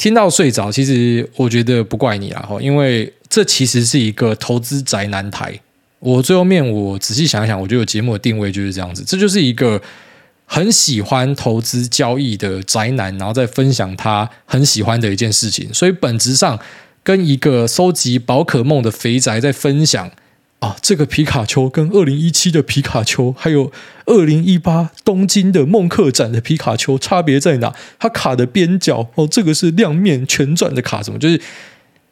听到睡着，其实我觉得不怪你啦，因为这其实是一个投资宅男台。我最后面我仔细想一想，我觉得有节目的定位就是这样子，这就是一个很喜欢投资交易的宅男，然后再分享他很喜欢的一件事情，所以本质上跟一个收集宝可梦的肥宅在分享。啊，这个皮卡丘跟二零一七的皮卡丘，还有二零一八东京的梦客展的皮卡丘差别在哪？它卡的边角哦，这个是亮面全转的卡，什么？就是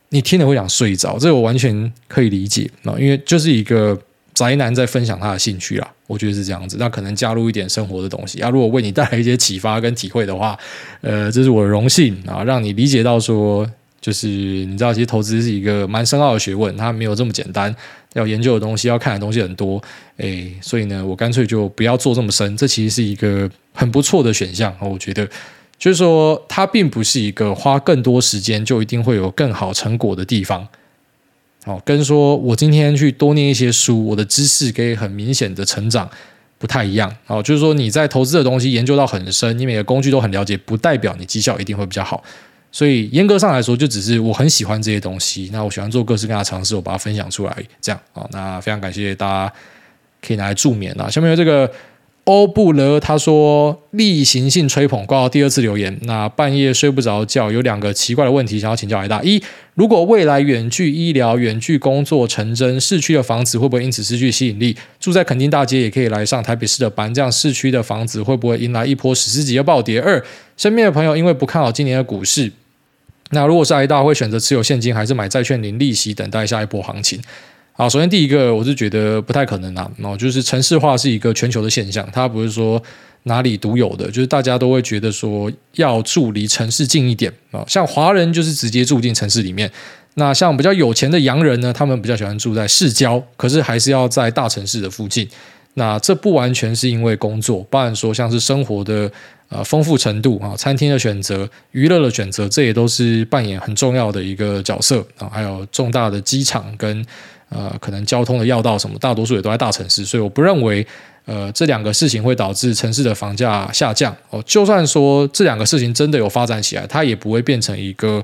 你听了会想睡着，这个我完全可以理解啊，因为就是一个宅男在分享他的兴趣啦，我觉得是这样子。那可能加入一点生活的东西啊，如果为你带来一些启发跟体会的话，呃，这是我的荣幸啊，让你理解到说，就是你知道，其实投资是一个蛮深奥的学问，它没有这么简单。要研究的东西，要看的东西很多，诶，所以呢，我干脆就不要做这么深。这其实是一个很不错的选项，我觉得，就是说，它并不是一个花更多时间就一定会有更好成果的地方。哦，跟说我今天去多念一些书，我的知识可以很明显的成长，不太一样。哦，就是说你在投资的东西研究到很深，你每个工具都很了解，不代表你绩效一定会比较好。所以严格上来说，就只是我很喜欢这些东西。那我喜欢做各式各样的尝试，我把它分享出来，这样啊。那非常感谢大家可以拿来助眠啊。下面有这个欧布勒，他说例行性吹捧，挂到第二次留言。那半夜睡不着觉，有两个奇怪的问题想要请教海大：一，如果未来远距医疗、远距工作成真，市区的房子会不会因此失去吸引力？住在垦丁大街也可以来上台北市的班，这样市区的房子会不会迎来一波史诗级的暴跌？二，身边的朋友因为不看好今年的股市。那如果是 A 大会选择持有现金，还是买债券领利息，等待下一波行情？啊，首先第一个，我是觉得不太可能啊。哦，就是城市化是一个全球的现象，它不是说哪里独有的，就是大家都会觉得说要住离城市近一点啊。像华人就是直接住进城市里面，那像比较有钱的洋人呢，他们比较喜欢住在市郊，可是还是要在大城市的附近。那这不完全是因为工作，不然说像是生活的。呃，丰富程度啊，餐厅的选择、娱乐的选择，这也都是扮演很重要的一个角色啊。还有重大的机场跟呃，可能交通的要道什么，大多数也都在大城市，所以我不认为呃这两个事情会导致城市的房价下降哦。就算说这两个事情真的有发展起来，它也不会变成一个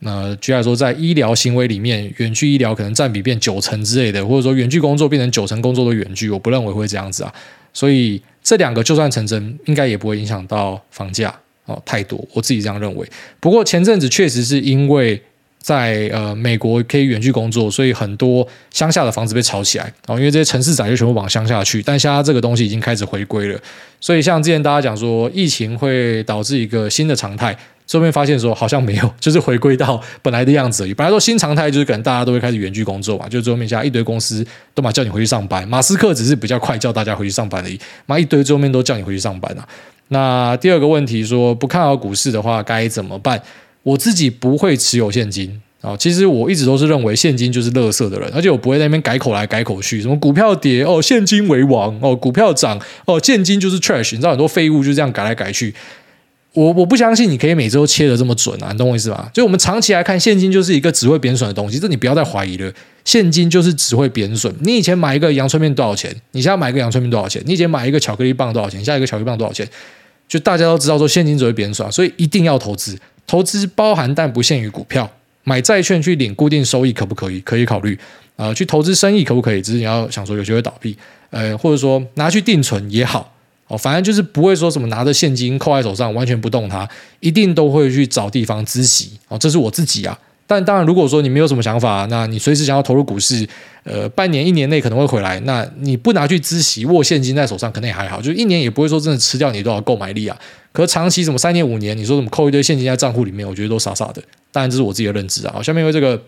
那，举例说，在医疗行为里面，远距医疗可能占比变九成之类的，或者说远距工作变成九成工作的远距，我不认为会这样子啊。所以。这两个就算成真，应该也不会影响到房价哦太多，我自己这样认为。不过前阵子确实是因为在呃美国可以远距工作，所以很多乡下的房子被炒起来然哦，因为这些城市仔就全部往乡下去。但现在这个东西已经开始回归了，所以像之前大家讲说疫情会导致一个新的常态。后面发现说好像没有，就是回归到本来的样子而已。本来说新常态就是可能大家都会开始远距工作嘛，就最后面下一堆公司都嘛叫你回去上班。马斯克只是比较快叫大家回去上班而已，嘛一堆最后面都叫你回去上班啊。那第二个问题说不看好股市的话该怎么办？我自己不会持有现金啊。其实我一直都是认为现金就是垃圾的人，而且我不会在那边改口来改口去，什么股票跌哦现金为王哦，股票涨哦现金就是 trash，你知道很多废物就这样改来改去。我我不相信你可以每周切的这么准啊，你懂我意思吧？就我们长期来看，现金就是一个只会贬损的东西，这你不要再怀疑了。现金就是只会贬损。你以前买一个阳春面多少钱？你现在买一个阳春面多少钱？你以前买一个巧克力棒多少钱？下一个巧克力棒多少钱？就大家都知道说现金只会贬损，所以一定要投资。投资包含但不限于股票，买债券去领固定收益可不可以？可以考虑。呃，去投资生意可不可以？只是你要想说有些会倒闭，呃，或者说拿去定存也好。哦，反正就是不会说什么拿着现金扣在手上完全不动它，一定都会去找地方孳息。哦，这是我自己啊但当然，如果说你没有什么想法，那你随时想要投入股市，呃，半年、一年内可能会回来，那你不拿去孳息，握现金在手上，可能也还好，就一年也不会说真的吃掉你多少购买力啊。可是长期什么三年、五年，你说什么扣一堆现金在账户里面，我觉得都傻傻的。当然，这是我自己的认知啊。好，下面有这个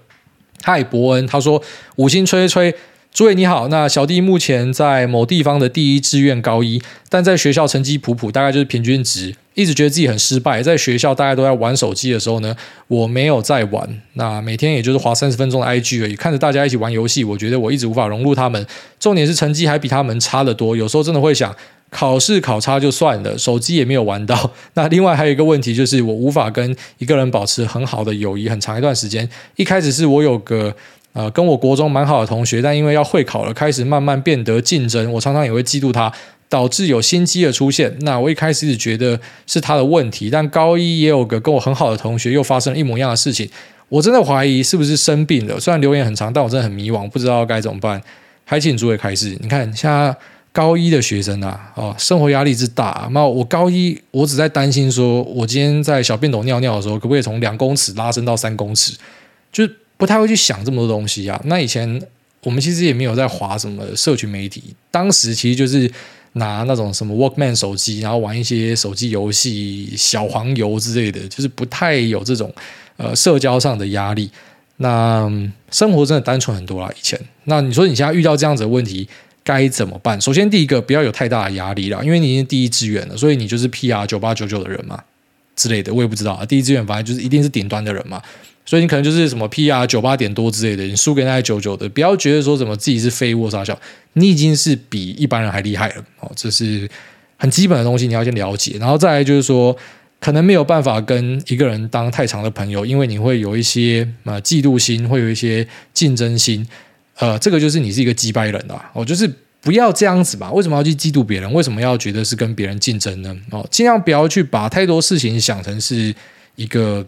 嗨伯恩，他说五星吹吹。诸位你好，那小弟目前在某地方的第一志愿高一，但在学校成绩普普，大概就是平均值，一直觉得自己很失败。在学校大家都在玩手机的时候呢，我没有在玩，那每天也就是滑三十分钟的 IG 而已。看着大家一起玩游戏，我觉得我一直无法融入他们。重点是成绩还比他们差得多，有时候真的会想，考试考差就算了，手机也没有玩到。[LAUGHS] 那另外还有一个问题就是，我无法跟一个人保持很好的友谊很长一段时间。一开始是我有个。呃，跟我国中蛮好的同学，但因为要会考了，开始慢慢变得竞争。我常常也会嫉妒他，导致有心机的出现。那我一开始觉得是他的问题，但高一也有个跟我很好的同学，又发生了一模一样的事情。我真的怀疑是不是生病了。虽然留言很长，但我真的很迷惘，不知道该怎么办。还请诸位开示。你看，现在高一的学生啊，哦，生活压力之大。那我高一，我只在担心说，我今天在小便斗尿尿的时候，可不可以从两公尺拉伸到三公尺？就。不太会去想这么多东西啊。那以前我们其实也没有在划什么社群媒体，当时其实就是拿那种什么 Walkman 手机，然后玩一些手机游戏、小黄油之类的，就是不太有这种呃社交上的压力。那生活真的单纯很多啦。以前，那你说你现在遇到这样子的问题该怎么办？首先第一个不要有太大的压力啦，因为你已经第一志愿了，所以你就是 PR 九八九九的人嘛之类的，我也不知道啊。第一志愿反正就是一定是顶端的人嘛。所以你可能就是什么 PR 九八点多之类的，你输给那些九九的，不要觉得说什么自己是废物啥小，你已经是比一般人还厉害了哦，这是很基本的东西，你要先了解。然后再来就是说，可能没有办法跟一个人当太长的朋友，因为你会有一些啊嫉妒心，会有一些竞争心，呃，这个就是你是一个击败人啊，哦，就是不要这样子吧。为什么要去嫉妒别人？为什么要觉得是跟别人竞争呢？哦，尽量不要去把太多事情想成是一个。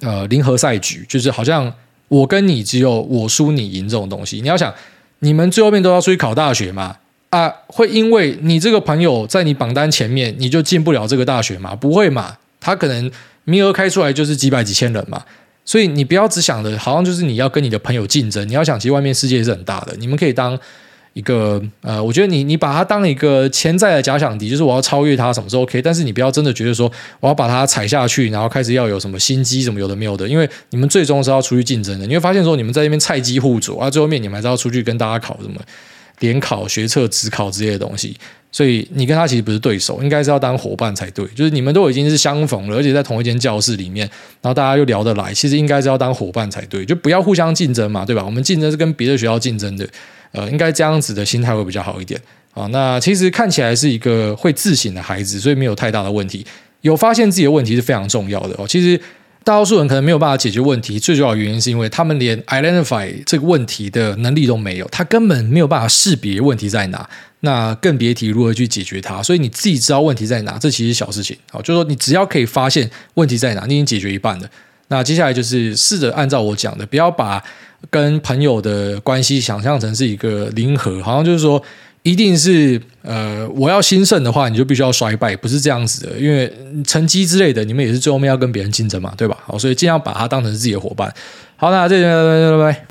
呃，零和赛局就是好像我跟你只有我输你赢这种东西。你要想，你们最后面都要出去考大学嘛？啊，会因为你这个朋友在你榜单前面，你就进不了这个大学吗？不会嘛？他可能名额开出来就是几百几千人嘛。所以你不要只想着好像就是你要跟你的朋友竞争。你要想，其实外面世界是很大的，你们可以当。一个呃，我觉得你你把它当一个潜在的假想敌，就是我要超越他什么时候 OK，但是你不要真的觉得说我要把它踩下去，然后开始要有什么心机什么有的没有的，因为你们最终是要出去竞争的。你会发现说你们在那边菜鸡互啄啊，最后面你们还是要出去跟大家考什么联考、学测、职考之类的东西，所以你跟他其实不是对手，应该是要当伙伴才对。就是你们都已经是相逢了，而且在同一间教室里面，然后大家又聊得来，其实应该是要当伙伴才对，就不要互相竞争嘛，对吧？我们竞争是跟别的学校竞争的。呃，应该这样子的心态会比较好一点啊。那其实看起来是一个会自省的孩子，所以没有太大的问题。有发现自己的问题是非常重要的哦。其实大多数人可能没有办法解决问题，最主要的原因是因为他们连 identify 这个问题的能力都没有，他根本没有办法识别问题在哪，那更别提如何去解决它。所以你自己知道问题在哪，这其实小事情。好，就是说你只要可以发现问题在哪，你已经解决一半了。那接下来就是试着按照我讲的，不要把跟朋友的关系想象成是一个零和，好像就是说一定是呃我要兴盛的话，你就必须要衰败，不是这样子的。因为成绩之类的，你们也是最后面要跟别人竞争嘛，对吧？好，所以尽量把它当成自己的伙伴。好，那这边拜拜拜拜。